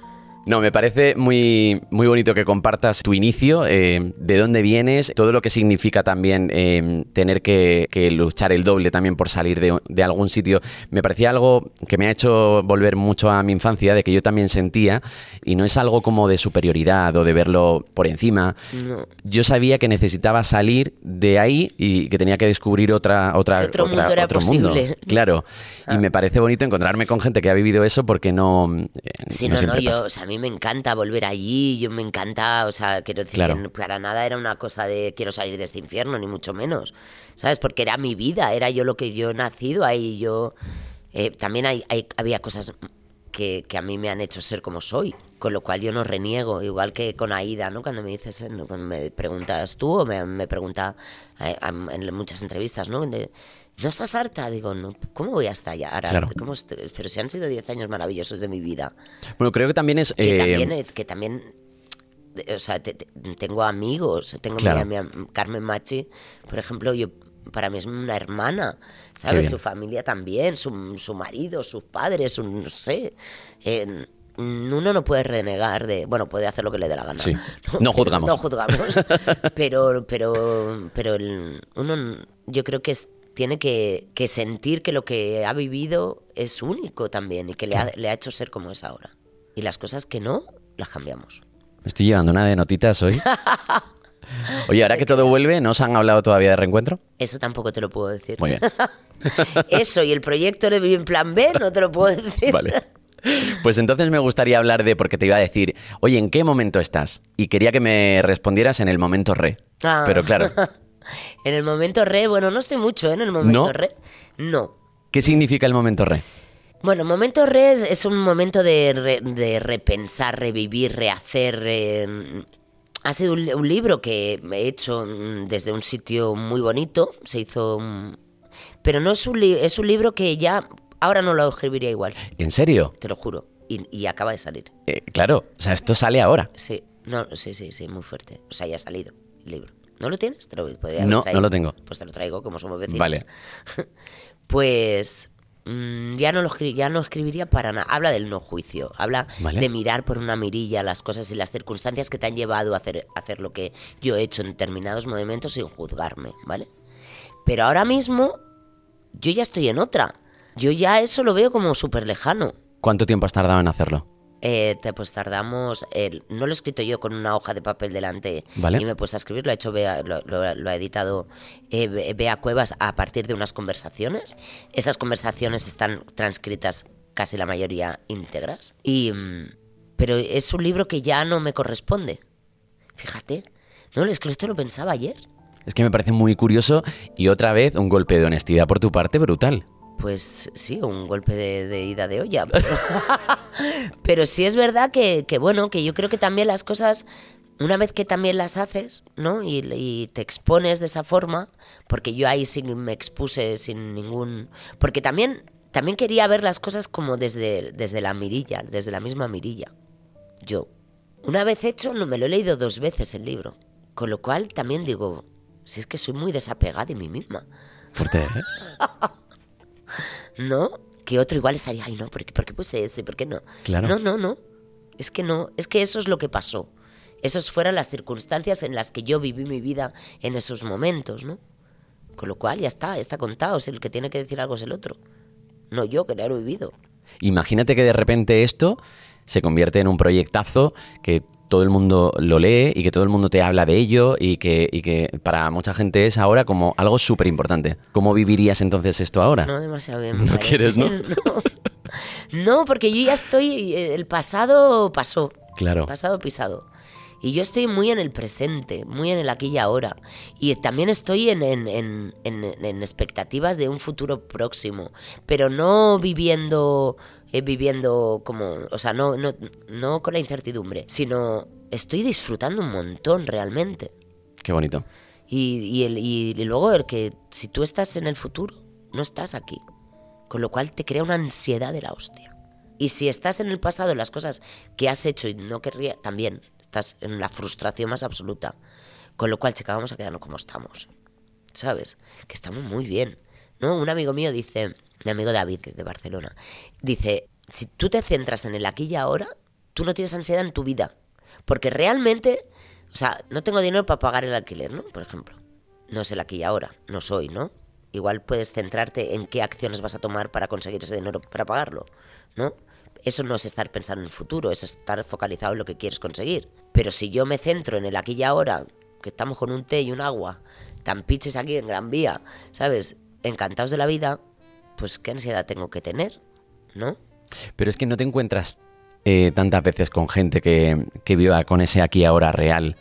No, me parece muy, muy bonito que compartas tu inicio, eh, de dónde vienes, todo lo que significa también eh, tener que, que luchar el doble también por salir de, de algún sitio. Me parecía algo que me ha hecho volver mucho a mi infancia, de que yo también sentía, y no es algo como de superioridad o de verlo por encima. No. Yo sabía que necesitaba salir de ahí y que tenía que descubrir otra, otra, Que otro otra- mundo era otro mundo. posible. Ah. Claro. Y me parece bonito encontrarme con gente que ha vivido eso porque no. eh, Sí, no, no, siempre yo, o sea, a mí me encanta volver allí, yo me encanta, o sea, quiero decir Claro. que para nada era una cosa de quiero salir de este infierno, ni mucho menos, ¿sabes? Porque era mi vida, era yo lo que yo he nacido ahí, yo... eh, también hay, hay- había cosas que, que a mí me han hecho ser como soy, con lo cual yo no reniego, igual que con Aida, ¿no? Cuando me dices, eh, me preguntas tú o me, me pregunta eh, en muchas entrevistas, ¿no? De, ¿No estás harta? Digo, no, ¿cómo voy a estar ya? Ahora, Claro. ¿cómo estoy? Pero si han sido 10 años maravillosos de mi vida Bueno, creo que también es. que eh, también, que también o sea, te- te- tengo amigos, tengo mi- Claro. mi, Carmen Machi, por ejemplo, yo para mí es una hermana, ¿sabes? Su familia también, su, su marido, sus padres, no sé. eh, uno no puede renegar de, bueno, puede hacer lo que le dé la gana. Sí. No juzgamos. No juzgamos. pero, pero, pero el- uno, yo creo que es- tiene que, que sentir que lo que ha vivido es único también y que le ha, le ha hecho ser como es ahora. Y las cosas que no, las cambiamos. Me estoy llevando una de notitas hoy. Oye, ahora que todo vuelve, ¿no os han hablado todavía de reencuentro? Eso tampoco te lo puedo decir. Muy bien. Eso y el proyecto de en plan B no te lo puedo decir. Vale. Pues entonces me gustaría hablar de, porque te iba a decir, oye, ¿en qué momento estás? Y quería que me respondieras en el momento re. Ah. Pero claro, En el momento re, bueno, no estoy mucho ¿eh? en el momento ¿No? re. No. ¿qué significa el momento re? Bueno, momento re es, es un momento de, re- de repensar, revivir, rehacer. eh, ha sido un, un libro que he hecho mm, desde un sitio muy bonito. Se hizo. mm, Pero no es un, es un libro que ya. Ahora no lo escribiría igual, ¿En serio? te lo juro. Y, y acaba de salir. Eh, claro, o sea, esto sale ahora. Sí, no, sí, sí, sí, muy fuerte. O sea, ya ha salido el libro. ¿No lo tienes? Te lo, No, no lo tengo. Pues te lo traigo, como somos vecinos. Vale. Pues mm, ya, no lo ya no escribiría para nada. Habla del no juicio. Habla Vale. de mirar por una mirilla las cosas y las circunstancias que te han llevado a hacer, a hacer lo que yo he hecho en determinados momentos sin juzgarme, ¿vale? Pero ahora mismo yo ya estoy en otra. Yo ya eso lo veo como súper lejano. ¿Cuánto tiempo has tardado en hacerlo? Eh, te- pues tardamos, no lo he escrito yo con una hoja de papel delante Vale. y me he puesto a escribir, lo ha hecho Bea, lo, lo- lo ha editado eh, Be- Bea Cuevas a partir de unas conversaciones. Esas conversaciones están transcritas casi la mayoría íntegras. Y, mm, pero es un libro que ya no me corresponde. Fíjate, no, es que esto lo pensaba ayer. Es que me parece muy curioso y otra vez un golpe de honestidad por tu parte brutal. Pues sí, un golpe de, de ida de olla. Pero, pero sí es verdad que, que, bueno, que yo creo que también las cosas, una vez que también las haces, ¿no? Y, y te expones de esa forma, porque yo ahí sí me expuse sin ningún... Porque también, también quería ver las cosas como desde, desde la mirilla, desde la misma mirilla. Yo. Una vez hecho, no me lo he leído dos veces el libro. Con lo cual también digo, si es que soy muy desapegada de mí misma. Fuerte, ¿eh? ¿no? Que otro igual estaría, ay, no, ¿por qué, por qué puse ese? ¿Por qué no? Claro. No, no, no. Es que no, es que eso es lo que pasó. Esas fueron las circunstancias en las que yo viví mi vida en esos momentos, ¿no? Con lo cual ya está, está contado. Si el que tiene que decir algo es el otro. No yo, que no lo he vivido. Imagínate que de repente esto se convierte en un proyectazo que todo el mundo lo lee y que todo el mundo te habla de ello y que, y que para mucha gente es ahora como algo súper importante. ¿Cómo vivirías entonces esto ahora? No demasiado bien. No quieres, ¿no? No, porque yo ya estoy. eh, El pasado pasó. Claro. Pasado pisado. Y yo estoy muy en el presente, muy en el aquí y ahora. Y también estoy en- en- en- en expectativas de un futuro próximo. Pero no viviendo. Eh, viviendo como. O sea, no, no, no con la incertidumbre. Sino estoy disfrutando un montón realmente. Qué bonito. Y, y el- y- y luego el que si tú estás en el futuro, no estás aquí. Con lo cual te crea una ansiedad de la hostia. Y si estás en el pasado, en las cosas que has hecho y no querría, también estás en la frustración más absoluta. Con lo cual, chica, vamos a quedarnos como estamos. ¿Sabes? Que estamos muy bien. ¿No? Un amigo mío dice, mi amigo David, que es de Barcelona, dice, si tú te centras en el aquí y ahora, tú no tienes ansiedad en tu vida. Porque realmente, o sea, no tengo dinero para pagar el alquiler, ¿no? Por ejemplo. No es el aquí y ahora, no soy, ¿no? Igual puedes centrarte en qué acciones vas a tomar para conseguir ese dinero para pagarlo, ¿no? Eso no es estar pensando en el futuro, es estar focalizado en lo que quieres conseguir. Pero si yo me centro en el aquí y ahora, que estamos con un té y un agua, tan piches aquí en Gran Vía, ¿sabes? Encantados de la vida, pues qué ansiedad tengo que tener, ¿no? Pero es que no te encuentras eh, tantas veces con gente que, que viva con ese aquí ahora real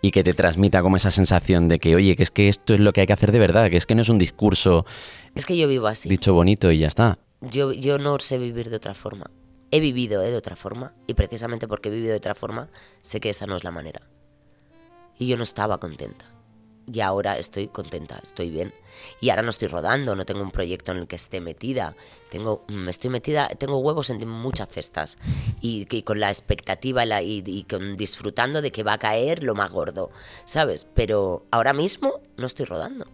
y que te transmita como esa sensación de que, oye, que es que esto es lo que hay que hacer de verdad, que es que no es un discurso Es que yo vivo así. dicho bonito y ya está. Yo, yo no sé vivir de otra forma. He vivido ¿eh? de otra forma y precisamente porque he vivido de otra forma sé que esa no es la manera. Y yo no estaba contenta. Y ahora estoy contenta, estoy bien. Y ahora no estoy rodando, no tengo un proyecto en el que esté metida. Tengo, mm, estoy metida, tengo huevos en muchas cestas. Y, que con la expectativa la- y, y con, disfrutando de que va a caer lo más gordo, ¿sabes? Pero ahora mismo no estoy rodando.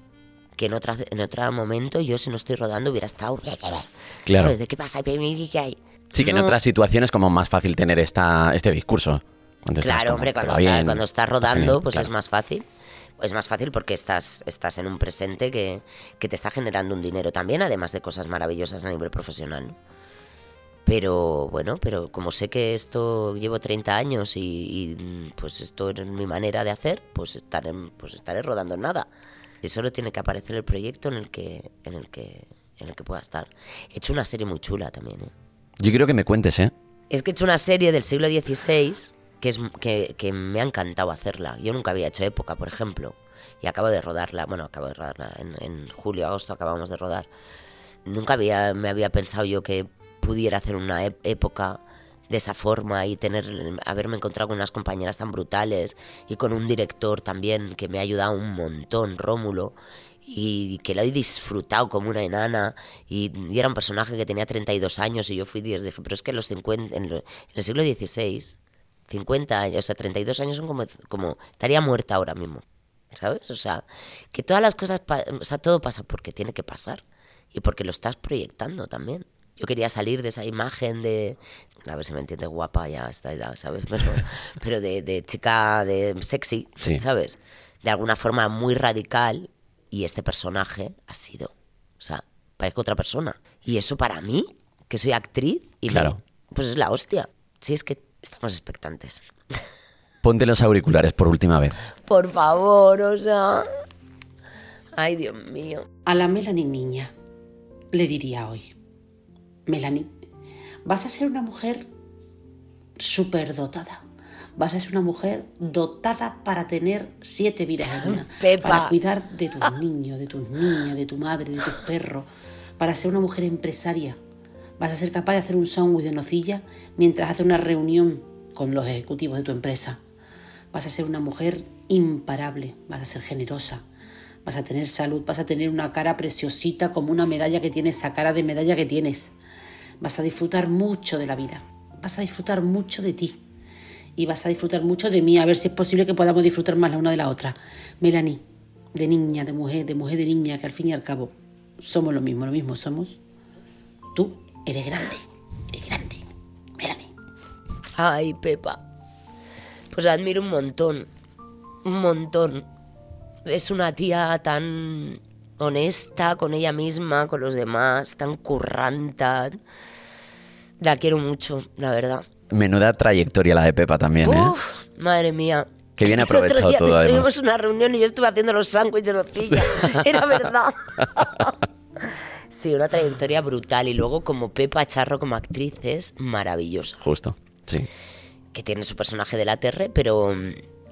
Que en, otra, en otro momento yo si no estoy rodando hubiera estado... Claro. ¿Sabes? ¿De qué pasa? ¿Qué hay? Sí, que en otras situaciones como más fácil tener esta, este discurso. Cuando Claro, hombre, cuando, está- bien, cuando estás está rodando, pues claro. es más fácil. Es más fácil porque estás, estás en un presente que, que te está generando un dinero también, además de cosas maravillosas a nivel profesional. ¿no? Pero bueno, pero como sé que esto llevo 30 años y, y, pues esto es mi manera de hacer, pues estaré, pues estaré rodando en nada. Y solo tiene que aparecer el proyecto en el que, en el que, en el que pueda estar. He hecho una serie muy chula también, ¿eh? Yo quiero que me cuentes, ¿eh? Es que he hecho una serie del siglo XVI que, es, que, me ha encantado hacerla. Yo nunca había hecho época, por ejemplo, y acabo de rodarla. Bueno, acabo de rodarla en, julio, agosto acabamos de rodar. Nunca había, me había pensado yo que pudiera hacer una ép- época de esa forma y tener haberme encontrado con unas compañeras tan brutales y con un director también que me ha ayudado un montón, Rómulo, y que lo he disfrutado como una enana y, y era un personaje que tenía 32 años y yo fui 10, dije, pero es que los 50, en, lo- en el siglo XVI, 50 años, o sea, 32 años son como, como estaría muerta ahora mismo, ¿sabes? O sea, que todas las cosas, o sea, todo pasa porque tiene que pasar y porque lo estás proyectando también. Yo quería salir de esa imagen de, a ver si me entiende, guapa ya a esta edad, ¿sabes? Pero, pero de, de chica de sexy, Sí. ¿sabes? De alguna forma muy radical y este personaje ha sido, o sea, parezco otra persona. Y eso para mí, que soy actriz, y me- Claro. pues es la hostia. Sí, es que estamos expectantes. Ponte los auriculares por última vez. Por favor, o sea... Ay, Dios mío. A la Melanie niña le diría hoy, Melanie, vas a ser una mujer superdotada. Vas a ser una mujer dotada para tener siete vidas en una. Pepa. Para cuidar de tus niños, de tus niñas, de tu madre, de tus perros. Para ser una mujer empresaria. Vas a ser capaz de hacer un sándwich de nocilla mientras haces una reunión con los ejecutivos de tu empresa. Vas a ser una mujer imparable. Vas a ser generosa. Vas a tener salud. Vas a tener una cara preciosita como una medalla que tienes, esa cara de medalla que tienes. Vas a disfrutar mucho de la vida. Vas a disfrutar mucho de ti. Y vas a disfrutar mucho de mí. A ver si es posible que podamos disfrutar más la una de la otra. Melanie, de niña, de mujer, de mujer, de niña, que al fin y al cabo somos lo mismo, lo mismo somos. Tú eres grande. Eres grande. Melanie. Ay, Pepa. Pues la admiro un montón. Un montón. Es una tía tan honesta con ella misma, con los demás, tan curranta. La quiero mucho, la verdad. Menuda trayectoria la de Pepa también, ¿eh? Uf, madre mía. Bien que el otro aprovechado día todo, en una reunión y yo estuve haciendo los sándwiches de nocilla. Era verdad. Sí, una trayectoria brutal. Y luego, como Pepa Charro, como actriz, es maravillosa. Justo, sí. Que tiene su personaje de la Terre, pero,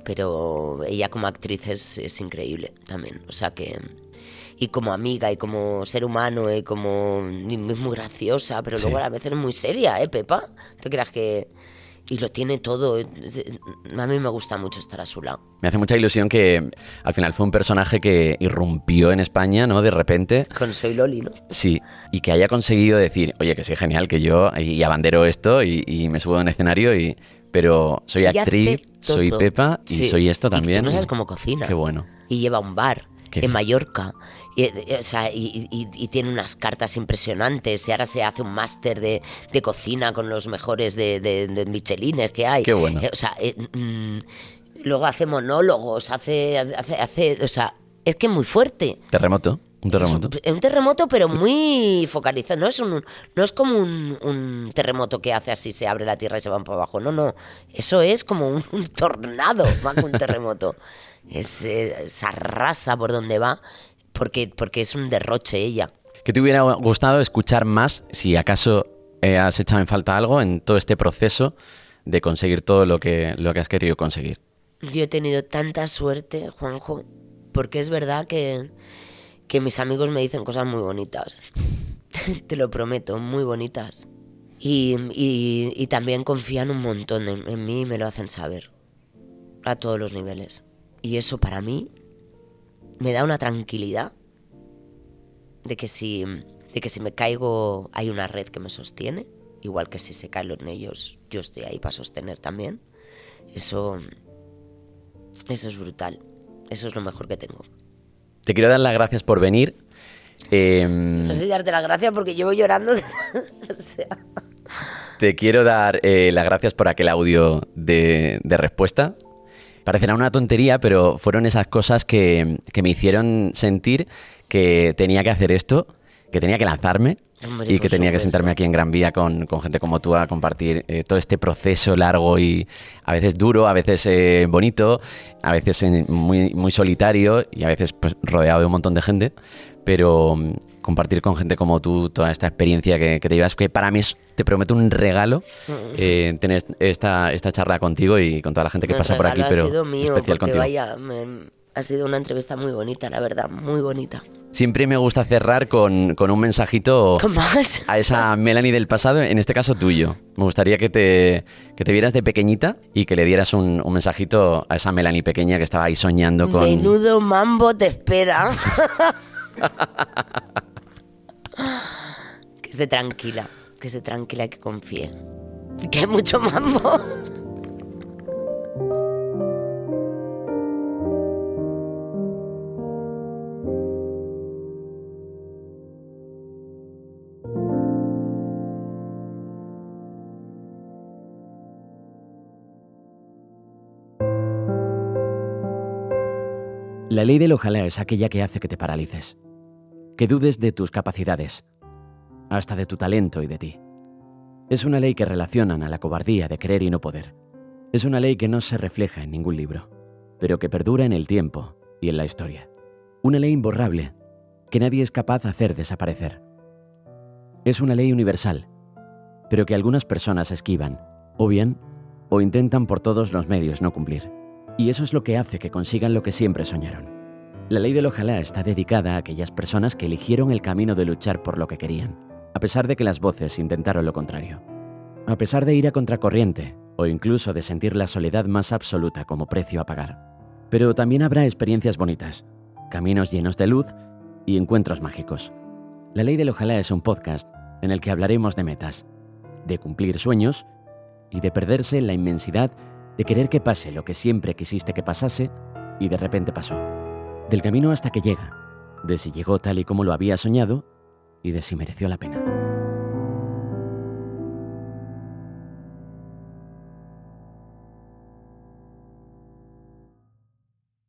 pero ella como actriz es, es increíble también. O sea que. Y como amiga, y como ser humano, y como. y es muy graciosa, pero Sí. luego a veces es muy seria, ¿eh, Pepa? ¿Tú creas que.? Y lo tiene todo. A mí me gusta mucho estar a su lado. Me hace mucha ilusión que al final fue un personaje que irrumpió en España, ¿no? De repente. Con Soy Loli, ¿no? Sí, y que haya conseguido decir, oye, que sí, genial, que yo y abandero esto y, y me subo a un escenario y... Pero soy actriz, soy. Pepa y Sí. soy esto Y tú también. no sabes cómo cocina. Qué bueno. y lleva un bar Qué en bien. Mallorca. Y, eh, o sea, y, y- y tiene unas cartas impresionantes. Y ahora se hace un máster de, de cocina con los mejores de, de, de Michelines que hay. Qué bueno. Eh, o sea, eh, mm, luego hace monólogos, hace, hace, hace- O sea, es que es muy fuerte. Terremoto, un terremoto. Es un terremoto, pero muy focalizado. No es, un, no es como un, un terremoto que hace así, se abre la tierra y se van para abajo. No, no. Eso es como un, un tornado más que un terremoto. Es, eh, se arrasa por donde va porque, porque es un derroche ella. ¿Qué te hubiera gustado escuchar más si acaso eh, has echado en falta algo en todo este proceso de conseguir todo lo que, lo que has querido conseguir? Yo he tenido tanta suerte, Juanjo, porque es verdad que, que mis amigos me dicen cosas muy bonitas. Te lo prometo, muy bonitas. Y, y- y también confían un montón en, en mí y me lo hacen saber. A todos los niveles. Y eso para mí me da una tranquilidad de que si, de que si me caigo hay una red que me sostiene. Igual que si se caen los ellos, yo estoy ahí para sostener también. Eso, eso es brutal. Eso es lo mejor que tengo. Te quiero dar las gracias por venir. Eh, No sé darte las gracias porque llevo llorando. o sea, Te quiero dar eh, las gracias por aquel audio de, de respuesta. Parecerá una tontería, pero fueron esas cosas que, que me hicieron sentir que tenía que hacer esto, que tenía que lanzarme Hombre, y que tenía que sentarme aquí en Gran Vía con, con gente como tú a compartir eh, todo este proceso largo y a veces duro, a veces eh, bonito, a veces muy, muy solitario y a veces pues, rodeado de un montón de gente. Pero compartir con gente como tú toda esta experiencia que, que te llevas, que para mí es, te prometo un regalo eh, tener esta, esta charla contigo y con toda la gente que el pasa por aquí, regalo pero ha sido mío, especial contigo. vaya, me- ha sido una entrevista muy bonita, la verdad, muy bonita. Siempre me gusta cerrar con, con un mensajito ¿Con más? a esa Melanie del pasado, en este caso tuyo. Me gustaría que te, que te vieras de pequeñita y que le dieras un, un mensajito a esa Melanie pequeña que estaba ahí soñando con... Menudo mambo te espera. esté tranquila, que esté tranquila y que confíe. Que hay mucho mambo. La ley del ojalá es aquella que hace que te paralices, que dudes de tus capacidades, hasta de tu talento y de ti. Es una ley que relacionan a la cobardía de querer y no poder. Es una ley que no se refleja en ningún libro, pero que perdura en el tiempo y en la historia. Una ley imborrable que nadie es capaz de hacer desaparecer. Es una ley universal, pero que algunas personas esquivan, o bien, o intentan por todos los medios no cumplir. Y eso es lo que hace que consigan lo que siempre soñaron. La ley del ojalá está dedicada a aquellas personas que eligieron el camino de luchar por lo que querían, a pesar de que las voces intentaron lo contrario. A pesar de ir a contracorriente, o incluso de sentir la soledad más absoluta como precio a pagar. Pero también habrá experiencias bonitas, caminos llenos de luz y encuentros mágicos. La ley del ojalá es un podcast en el que hablaremos de metas, de cumplir sueños y de perderse en la inmensidad de querer que pase lo que siempre quisiste que pasase y de repente pasó. Del camino hasta que llega, de si llegó tal y como lo había soñado y de si mereció la pena.